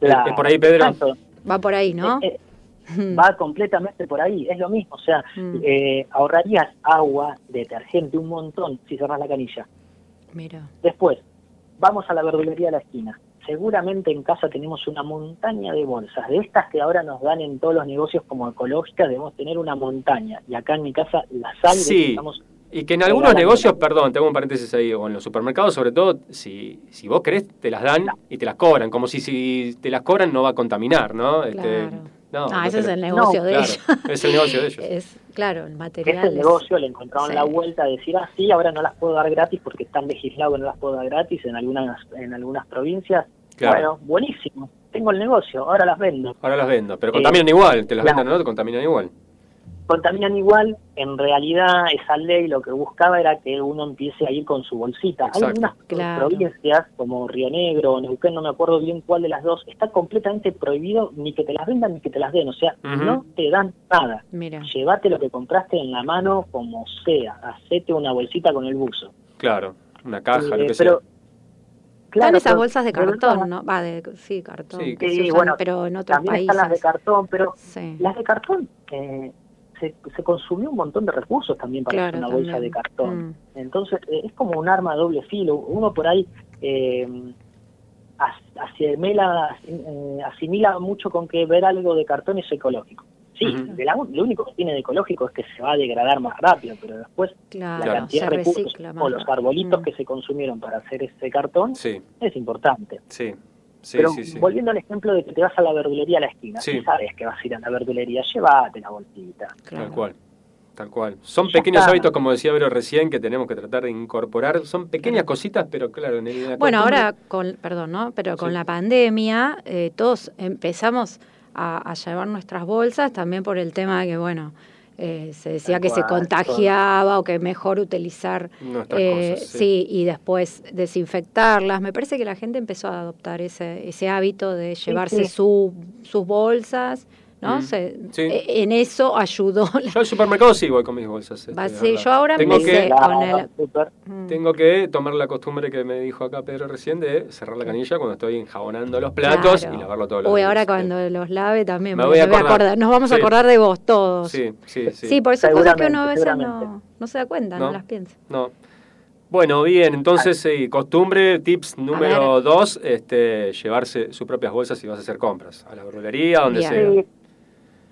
G: Claro.
B: ¿Es por ahí, Pedro?
G: Exacto.
D: va por ahí, ¿no?
G: Eh, eh, va completamente por ahí, es lo mismo, o sea,
D: Mm.
G: eh, ahorrarías agua, detergente, un montón si cerrás la canilla.
D: Mira,
G: Después, vamos a la verdulería de la esquina. Seguramente en casa tenemos una montaña de bolsas, de estas que ahora nos dan en todos los negocios como ecológicas, debemos tener una montaña. Y acá en mi casa las hay,
B: Sí.
G: estamos
B: Y que en algunos negocios, perdón, tengo un paréntesis ahí, o en los supermercados sobre todo, si, si vos querés, te las dan y te las cobran, como si si te las cobran no va a contaminar, ¿no? Este,
D: Claro.
B: no,
D: ah,
B: no
D: ese es el negocio de
B: claro,
D: ellos.
B: es el negocio de ellos.
D: Es, claro, el material.
G: ese negocio le encontraron
D: sí.
G: la vuelta de decir, ah, sí, ahora no las puedo dar gratis porque están legislados que no las puedo dar gratis en algunas, en algunas provincias.
B: Claro.
G: Bueno, buenísimo, tengo el negocio, ahora las vendo.
B: Ahora las vendo, pero
G: Eh,
B: contaminan igual, te las
G: claro.
B: vendan o no, te contaminan igual.
G: Contaminan igual, en realidad esa ley lo que buscaba era que uno empiece a ir con su bolsita. Hay algunas
D: Claro.
G: provincias como Río Negro o Neuquén, no me acuerdo bien cuál de las dos, está completamente prohibido ni que te las vendan ni que te las den, o sea, no te dan nada.
D: Mira.
G: Llévate lo que compraste en la mano como sea, hacete una bolsita con el buzo.
B: Claro, una caja,
G: Eh,
B: lo que
G: pero,
B: sea.
G: claro,
D: Están esas bolsas de
G: verdad,
D: cartón, ¿no? Va, de, sí, cartón.
B: Sí,
D: que
G: Sí,
D: se usan,
G: bueno,
D: pero en otros
G: también
D: países.
G: están las de cartón, pero
D: Sí.
G: las de cartón eh, se, se consumió un montón de recursos también para
D: Claro,
G: hacer una bolsa de cartón.
D: Mm.
G: Entonces eh, es como un arma de doble filo. Uno por ahí eh, as- asimila, eh, asimila mucho con que ver algo de cartón es ecológico. Sí, de la- lo único que tiene de ecológico es que se va a degradar más rápido, pero después
D: Claro,
G: la cantidad de recursos o los arbolitos
D: Mm.
G: que se consumieron para hacer ese cartón
B: Sí,
G: es importante.
B: sí, sí,
G: Pero
B: sí, sí.
G: volviendo al ejemplo de que te vas a la verdulería a la esquina,
B: Sí.
G: si sabes que vas a ir a la verdulería, llévate la bolsita.
D: Claro.
B: Tal cual. Tal cual. Son
G: Ya
B: pequeños
G: está.
B: hábitos, como decía Vero recién, que tenemos que tratar de incorporar. Son pequeñas cositas, pero claro, en el,
D: Bueno,
B: costumbre-
D: ahora, con, perdón, ¿no? Pero con
B: Sí.
D: la pandemia, eh, todos empezamos a, a llevar nuestras bolsas también por el tema de que, bueno, eh, se decía que se contagiaba o que mejor utilizar, eh,
B: cosas, sí.
D: sí, y después desinfectarlas. Me parece que la gente empezó a adoptar ese, ese hábito de llevarse
G: sí.
D: su, sus bolsas, ¿no?
B: Mm,
D: Se-
B: sí.
D: eh, En eso ayudó. la-
B: Yo al supermercado sí voy con mis bolsas. este,
D: sí, yo ahora
B: tengo
D: me
B: que,
D: con el-. Mm.
B: Tengo que tomar la costumbre que me dijo acá Pedro recién de cerrar la canilla cuando estoy enjabonando los platos
D: Claro.
B: y lavarlo todos los
D: Uy,
B: días.
D: ahora
B: Eh,
D: cuando los lave también
B: Me
D: me,
B: voy a
D: me voy a
B: acordar.
D: acordar. Nos vamos a acordar de vos todos.
B: Sí, sí, sí.
D: Sí, por eso cosas que uno a veces no, no se da cuenta, no,
B: No.
D: las piensa.
B: No. Bueno, bien, entonces, sí, costumbre, tips número dos, este, llevarse sus propias bolsas si vas a hacer compras, a la verdulería, donde
D: Bien.
B: sea.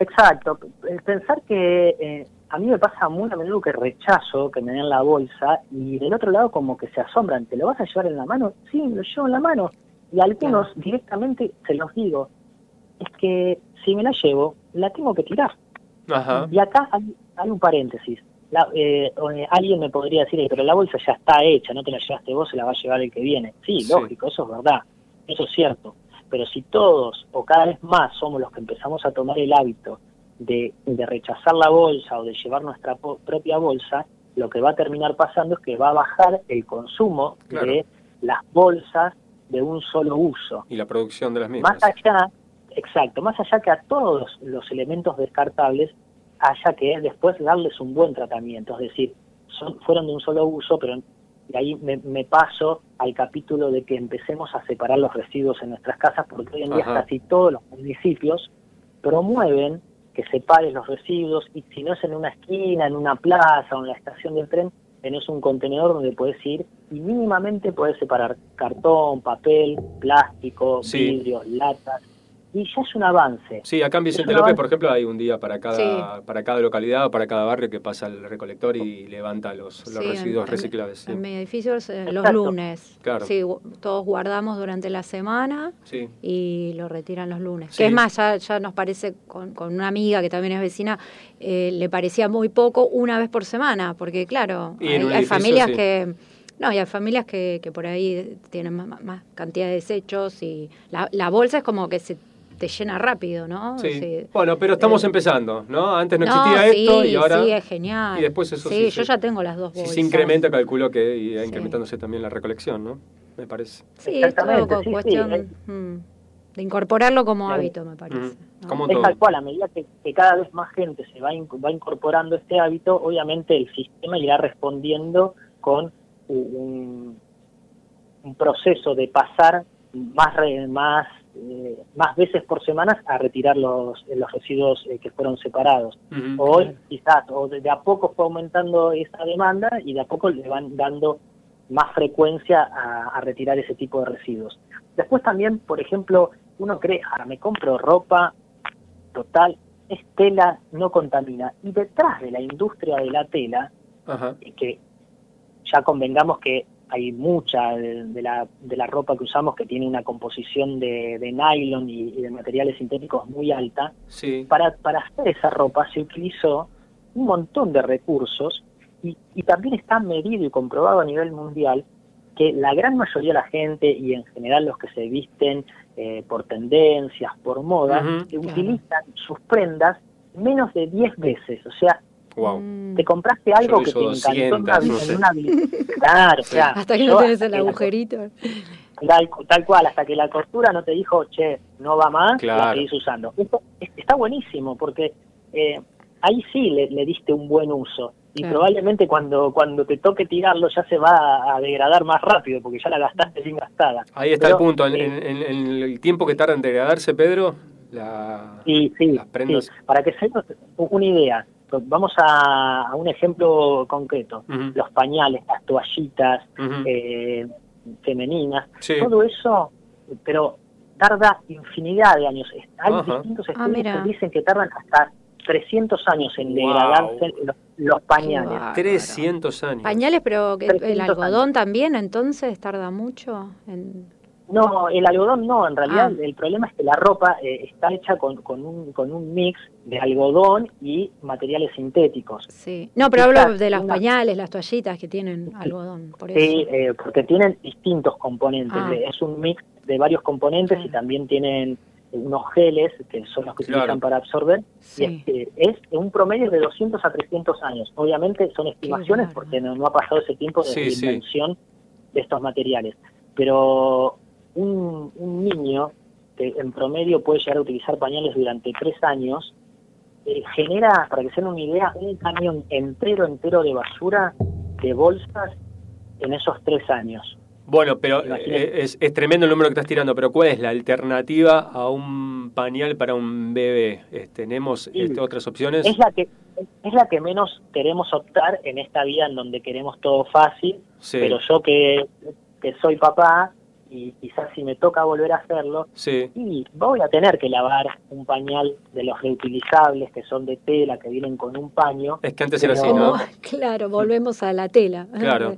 G: Exacto. El pensar que eh, a mí me pasa muy a menudo que rechazo que me den la bolsa y del otro lado como que se asombran. ¿Te lo vas a llevar en la mano? Sí, lo llevo en la mano. Y a algunos directamente se los digo. Es que si me la llevo, la tengo que tirar.
B: Ajá.
G: Y acá hay, hay un paréntesis. La- eh, eh, alguien me podría decir, "Eh, pero la bolsa ya está hecha, no te la llevaste vos, se la va a llevar el que viene. Sí,
B: Sí.
G: lógico, eso es verdad, eso es cierto. Pero si todos o cada vez más somos los que empezamos a tomar el hábito de, de rechazar la bolsa o de llevar nuestra propia bolsa, lo que va a terminar pasando es que va a bajar el consumo
B: Claro.
G: de las bolsas de un solo uso.
B: Y la producción de las mismas.
G: Más allá, exacto, más allá que a todos los elementos descartables haya que después darles un buen tratamiento, es decir, son, fueron de un solo uso, pero de ahí me, me paso al capítulo de que empecemos a separar los residuos en nuestras casas, porque hoy en día
B: Ajá.
G: casi todos los municipios promueven que separes los residuos y si no es en una esquina, en una plaza o en la estación del tren, tenés un contenedor donde puedes ir y mínimamente puedes separar cartón, papel, plástico,
B: Sí.
G: vidrios, latas y ya es un avance.
B: Sí, acá en Vicente López,
G: avance.
B: por ejemplo, hay un día para cada,
D: Sí.
B: para cada localidad o para cada barrio que pasa el recolector y levanta los, los
D: Sí, en-
B: residuos
D: en-
B: reciclables. sí.
D: En mi edificio es, eh, los lunes.
B: Claro.
D: Sí, todos guardamos durante la semana
B: Sí.
D: y lo retiran los lunes.
B: Sí.
D: Que es más, ya, ya nos parece, con, con una amiga que también es vecina, eh, le parecía muy poco una vez por semana, porque claro,
B: en
D: hay, familias
B: sí.
D: que... No, y hay familias que, que por ahí tienen más, más- más cantidad de desechos y la, la bolsa es como que se te llena rápido, ¿no?
B: Sí.
D: Sí.
B: Bueno, pero estamos
D: Eh,
B: empezando, ¿no? Antes no,
D: No,
B: existía esto
D: sí,
B: y ahora...
D: sí, es genial.
B: y después eso
D: sí,
B: sí,
D: yo
B: sí.
D: ya tengo las dos
B: Si
D: bolsas.
B: se incrementa, calculo que irá
D: Sí.
B: incrementándose también la recolección, ¿no? Me parece.
D: Sí, es todo cuestión mm, de incorporarlo como
G: Sí.
D: hábito, me parece. ¿no?
B: Como
G: Es
B: todo.
G: tal cual, a medida que, que cada vez más gente se va, in- va incorporando este hábito, obviamente el sistema irá respondiendo con un, un proceso de pasar más re- más eh, más veces por semana a retirar los, los residuos eh, que fueron separados.
B: Ujú.
G: Hoy quizás, o de, de a poco fue aumentando esa demanda y de a poco le van dando más frecuencia a, a retirar ese tipo de residuos. Después también, por ejemplo, uno cree, ah, me compro ropa, total, es tela, no contamina. Y detrás de la industria de la tela,
B: Ajá.
G: que ya convengamos que hay mucha de, de la, de la ropa que usamos que tiene una composición de, de nylon y, y de materiales sintéticos muy alta,
B: Sí.
G: para, para hacer esa ropa se utilizó un montón de recursos y, y también está medido y comprobado a nivel mundial que la gran mayoría de la gente y en general los que se visten eh, por tendencias, por moda, utilizan sus prendas menos de 10 veces. O sea,
B: Wow.
G: te compraste algo
B: Yo
G: que te
B: lo hizo
G: encantó en una,
B: 200, no
G: en
B: sé.
G: una. Claro, o sea,
D: Hasta que no tenés el
G: la-
D: agujerito.
G: Tal, tal cual, hasta que la costura no te dijo, che, no va más, la
B: Claro.
G: seguís usando. Esto es- está buenísimo porque eh, ahí sí le, le diste un buen uso. Y
D: Claro.
G: probablemente cuando, cuando te toque tirarlo ya se va a, degradar más rápido porque ya la gastaste bien gastada.
B: Ahí está
G: Pero,
B: el punto. En,
G: eh,
B: en- en- en el tiempo que tarda en degradarse, Pedro, la,
G: Sí, sí,
B: las prendas.
G: sí. Para que se una idea, vamos a, a un ejemplo concreto. Los pañales, las toallitas eh, femeninas,
B: Sí.
G: todo eso, pero tarda infinidad de años. Hay distintos
D: Ah,
G: estudios que dicen que tardan hasta 300 años en
B: Wow.
G: degradarse los, los pañales.
D: bárbaro.
B: 300 años.
D: Pañales, pero que- el
G: 300
D: algodón también, entonces tarda mucho. En...
G: No, el algodón no, en realidad
D: Ah.
G: el problema es que la ropa eh, está hecha con, con, un, con un mix de algodón y materiales sintéticos.
D: Sí. No, pero hablo de
G: una-
D: pañales, las toallitas que tienen algodón, por
G: Sí,
D: eso.
G: eh, porque tienen distintos componentes.
D: Ah.
G: Es un mix de varios componentes y también tienen unos geles que son los que
B: Claro.
G: utilizan para absorber.
D: Sí.
G: Y es, eh, es un promedio de 200 a 300 años. Obviamente son estimaciones porque no, no ha pasado ese tiempo de
B: Sí, sí.
G: invención de estos materiales. Pero un, un niño que en promedio puede llegar a utilizar pañales durante tres años eh, genera, para que se den una idea, un camión entero, entero de basura, de bolsas, en esos tres años.
B: Bueno, pero eh, es, es tremendo el número que estás tirando, pero ¿cuál es la alternativa a un pañal para un bebé? Eh, ¿Tenemos
G: Sí.
B: este, otras opciones?
G: Es la que es la que menos queremos optar en esta vida en donde queremos todo fácil,
B: Sí.
G: pero yo que, que soy papá y quizás si me toca volver a hacerlo,
B: Sí,
G: y voy a tener que lavar un pañal de los reutilizables que son de tela, que vienen con un paño.
B: es que antes era así, ¿no?
D: Claro, volvemos a la tela.
B: Claro.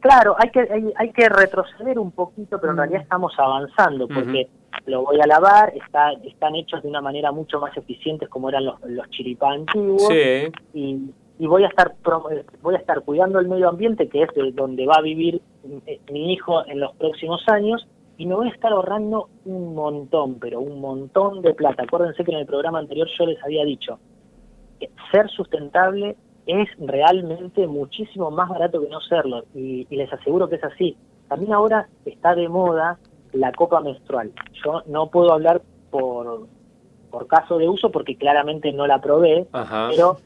G: Claro, hay que hay, hay que retroceder un poquito, pero en
D: Mm.
G: realidad estamos avanzando porque lo voy a lavar, está, están hechos de una manera mucho más eficiente como eran los, los chiripá antiguos
B: Sí,
G: y, y voy a estar eh, voy a estar cuidando el medio ambiente que es de donde va a vivir mi hijo en los próximos años y me voy a estar ahorrando un montón, pero un montón de plata. Acuérdense que en el programa anterior yo les había dicho que ser sustentable es realmente muchísimo más barato que no serlo y, y les aseguro que es así. También ahora está de moda la copa menstrual. Yo no puedo hablar por, por caso de uso porque claramente no la probé,
B: ajá.
G: pero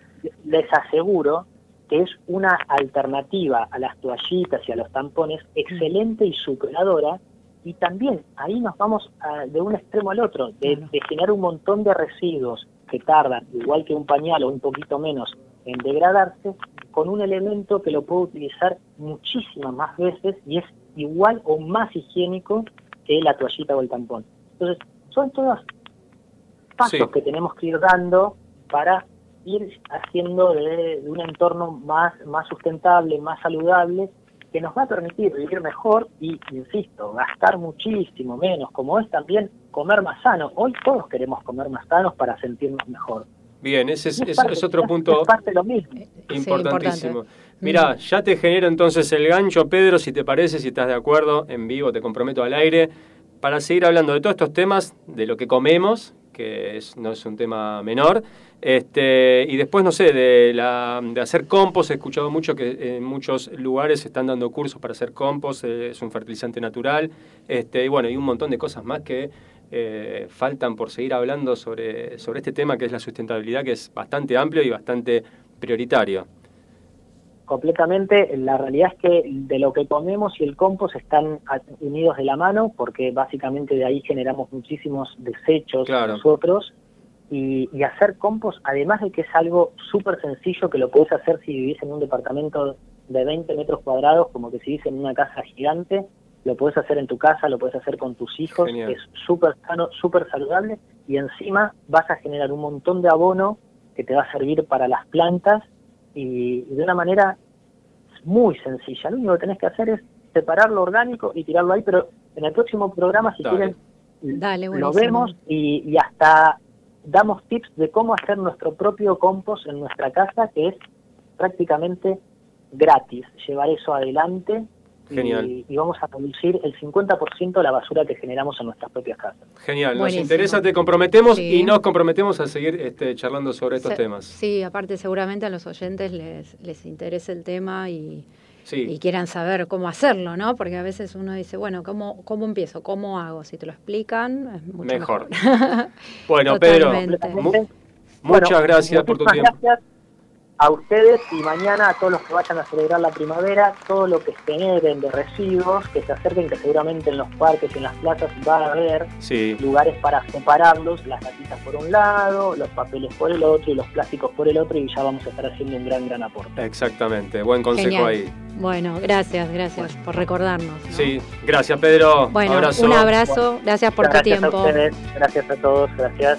G: les aseguro que es una alternativa a las toallitas y a los tampones excelente y superadora y también ahí nos vamos a- de un extremo al otro, de, generar un montón de residuos que tardan, igual que un pañal o un poquito menos, en degradarse, con un elemento que lo puedo utilizar muchísimas más veces y es igual o más higiénico que la toallita o el tampón. Entonces, son todos pasos
B: Sí.
G: que tenemos que ir dando para ir haciendo de, de un entorno más, más sustentable, más saludable, que nos va a permitir vivir mejor y, insisto, gastar muchísimo menos, como es también comer más sano. Hoy todos queremos comer más sanos para sentirnos mejor.
B: Bien, ese es,
G: Y
B: es-
G: parte-
B: es otro punto
G: Es parte de lo mismo.
B: importantísimo.
D: importante.
B: Mira, ya te genero entonces el gancho, Pedro, si te parece, si estás de acuerdo, en vivo, te comprometo al aire, para seguir hablando de todos estos temas, de lo que comemos, que es, no es un tema menor, este, y después, no sé, de, la, de hacer compost, he escuchado mucho que en muchos lugares se están dando cursos para hacer compost, eh, es un fertilizante natural, este, y bueno, y un montón de cosas más que eh, faltan por seguir hablando sobre, sobre este tema que es la sustentabilidad, que es bastante amplio y bastante prioritario.
G: completamente. La realidad es que de lo que comemos y el compost están unidos de la mano porque básicamente de ahí generamos muchísimos desechos
B: Claro.
G: nosotros. Y, y hacer compost, además de que es algo súper sencillo que lo puedes hacer si vivís en un departamento de 20 metros cuadrados, como que si vivís en una casa gigante, lo puedes hacer en tu casa, lo puedes hacer con tus hijos,
B: Genial.
G: es súper sano, súper saludable y encima vas a generar un montón de abono que te va a servir para las plantas y, y de una manera muy sencilla. Lo único que tenés que hacer es separar lo orgánico y tirarlo ahí, pero en el próximo programa, si
B: Dale.
G: quieren,
D: Dale,
G: lo vemos y, y hasta damos tips de cómo hacer nuestro propio compost en nuestra casa, que es prácticamente gratis llevar eso adelante
B: Genial.
G: Y, y vamos a reducir el 50% la basura que generamos en nuestras propias casas.
B: Genial, nos
D: Buenísimo.
B: interesa, te comprometemos
D: Sí.
B: y nos comprometemos a seguir este, charlando sobre estos
D: Se-
B: temas.
D: Sí, aparte seguramente a los oyentes les, les interesa el tema y,
B: Sí.
D: y quieran saber cómo hacerlo, ¿no? Porque a veces uno dice, bueno, ¿cómo, cómo empiezo? ¿Cómo hago? Si te lo explican, es mucho
B: Mejor.
D: mejor.
B: Bueno, Pedro,
G: Bueno,
B: muchas gracias por tu tiempo.
G: Gracias a ustedes y mañana a todos los que vayan a celebrar la primavera, todo lo que generen de residuos, que se acerquen, que seguramente en los parques y en las plazas va a haber
B: Sí,
G: lugares para separarlos, las gatitas por un lado, los papeles por el otro y los plásticos por el otro y ya vamos a estar haciendo un gran, gran aporte.
B: exactamente. Buen consejo
D: Genial.
B: ahí.
D: Bueno, gracias, gracias por recordarnos. ¿no?
B: Sí, gracias Pedro.
D: Bueno,
B: Abrazo.
D: un abrazo, gracias por tu
G: gracias
D: tiempo.
G: a ustedes, gracias a todos, gracias.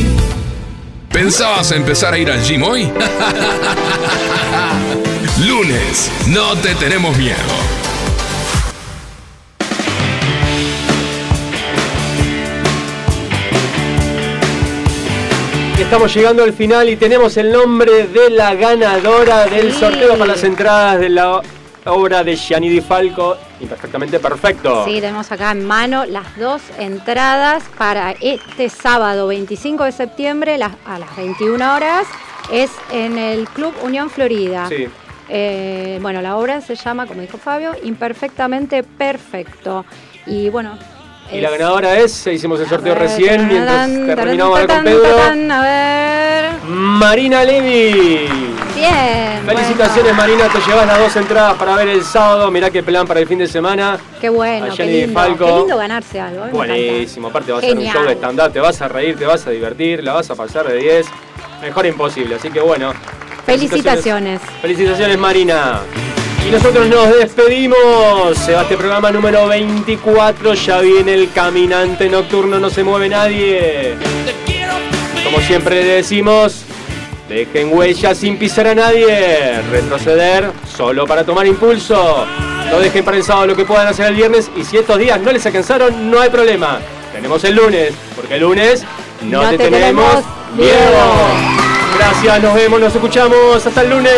A: ¿Pensabas empezar a ir al gym hoy? Lunes, no te tenemos miedo.
B: Estamos llegando al final y tenemos el nombre de la ganadora del
D: Sí.
B: sorteo para las entradas de la obra de Gianni Di Falco. Imperfectamente perfecto.
D: Sí, tenemos acá en mano las dos entradas para este sábado 25 de septiembre a las 21 horas. Es en el Club Unión Florida.
B: Sí.
D: Eh, bueno, la obra se llama, como dijo Fabio, Imperfectamente Perfecto. Y bueno.
B: Y
D: es-
B: la ganadora es, hicimos el sorteo
D: ver,
B: recién mientras terminamos
D: tarán,
B: con Pedro.
D: A ver.
B: Marina Levi.
D: Bien.
B: Felicitaciones
D: bueno.
B: Marina, te llevas las dos entradas para ver el sábado. Mirá qué plan para el fin de semana.
D: Qué bueno,
B: a
D: qué lindo.
B: Falco.
D: Qué lindo ganarse algo.
B: Buenísimo, aparte va a ser un
D: Genial.
B: show de stand-up, te vas a reír, te vas a divertir, la vas a pasar de 10. Mejor imposible, así que bueno.
D: Felicitaciones.
B: Felicitaciones Marina. Y nosotros nos despedimos. Se va este programa número 24. Ya viene el caminante nocturno, no se mueve nadie. Como siempre le decimos, dejen huella sin pisar a nadie. Retroceder solo para tomar impulso. No dejen sábado lo que puedan hacer el viernes. Y si estos días no les alcanzaron, no hay problema. Tenemos el lunes, porque el lunes no,
D: No
B: te,
D: te
B: tenemos miedo.
D: miedo.
B: Gracias, nos vemos, nos escuchamos. Hasta el lunes.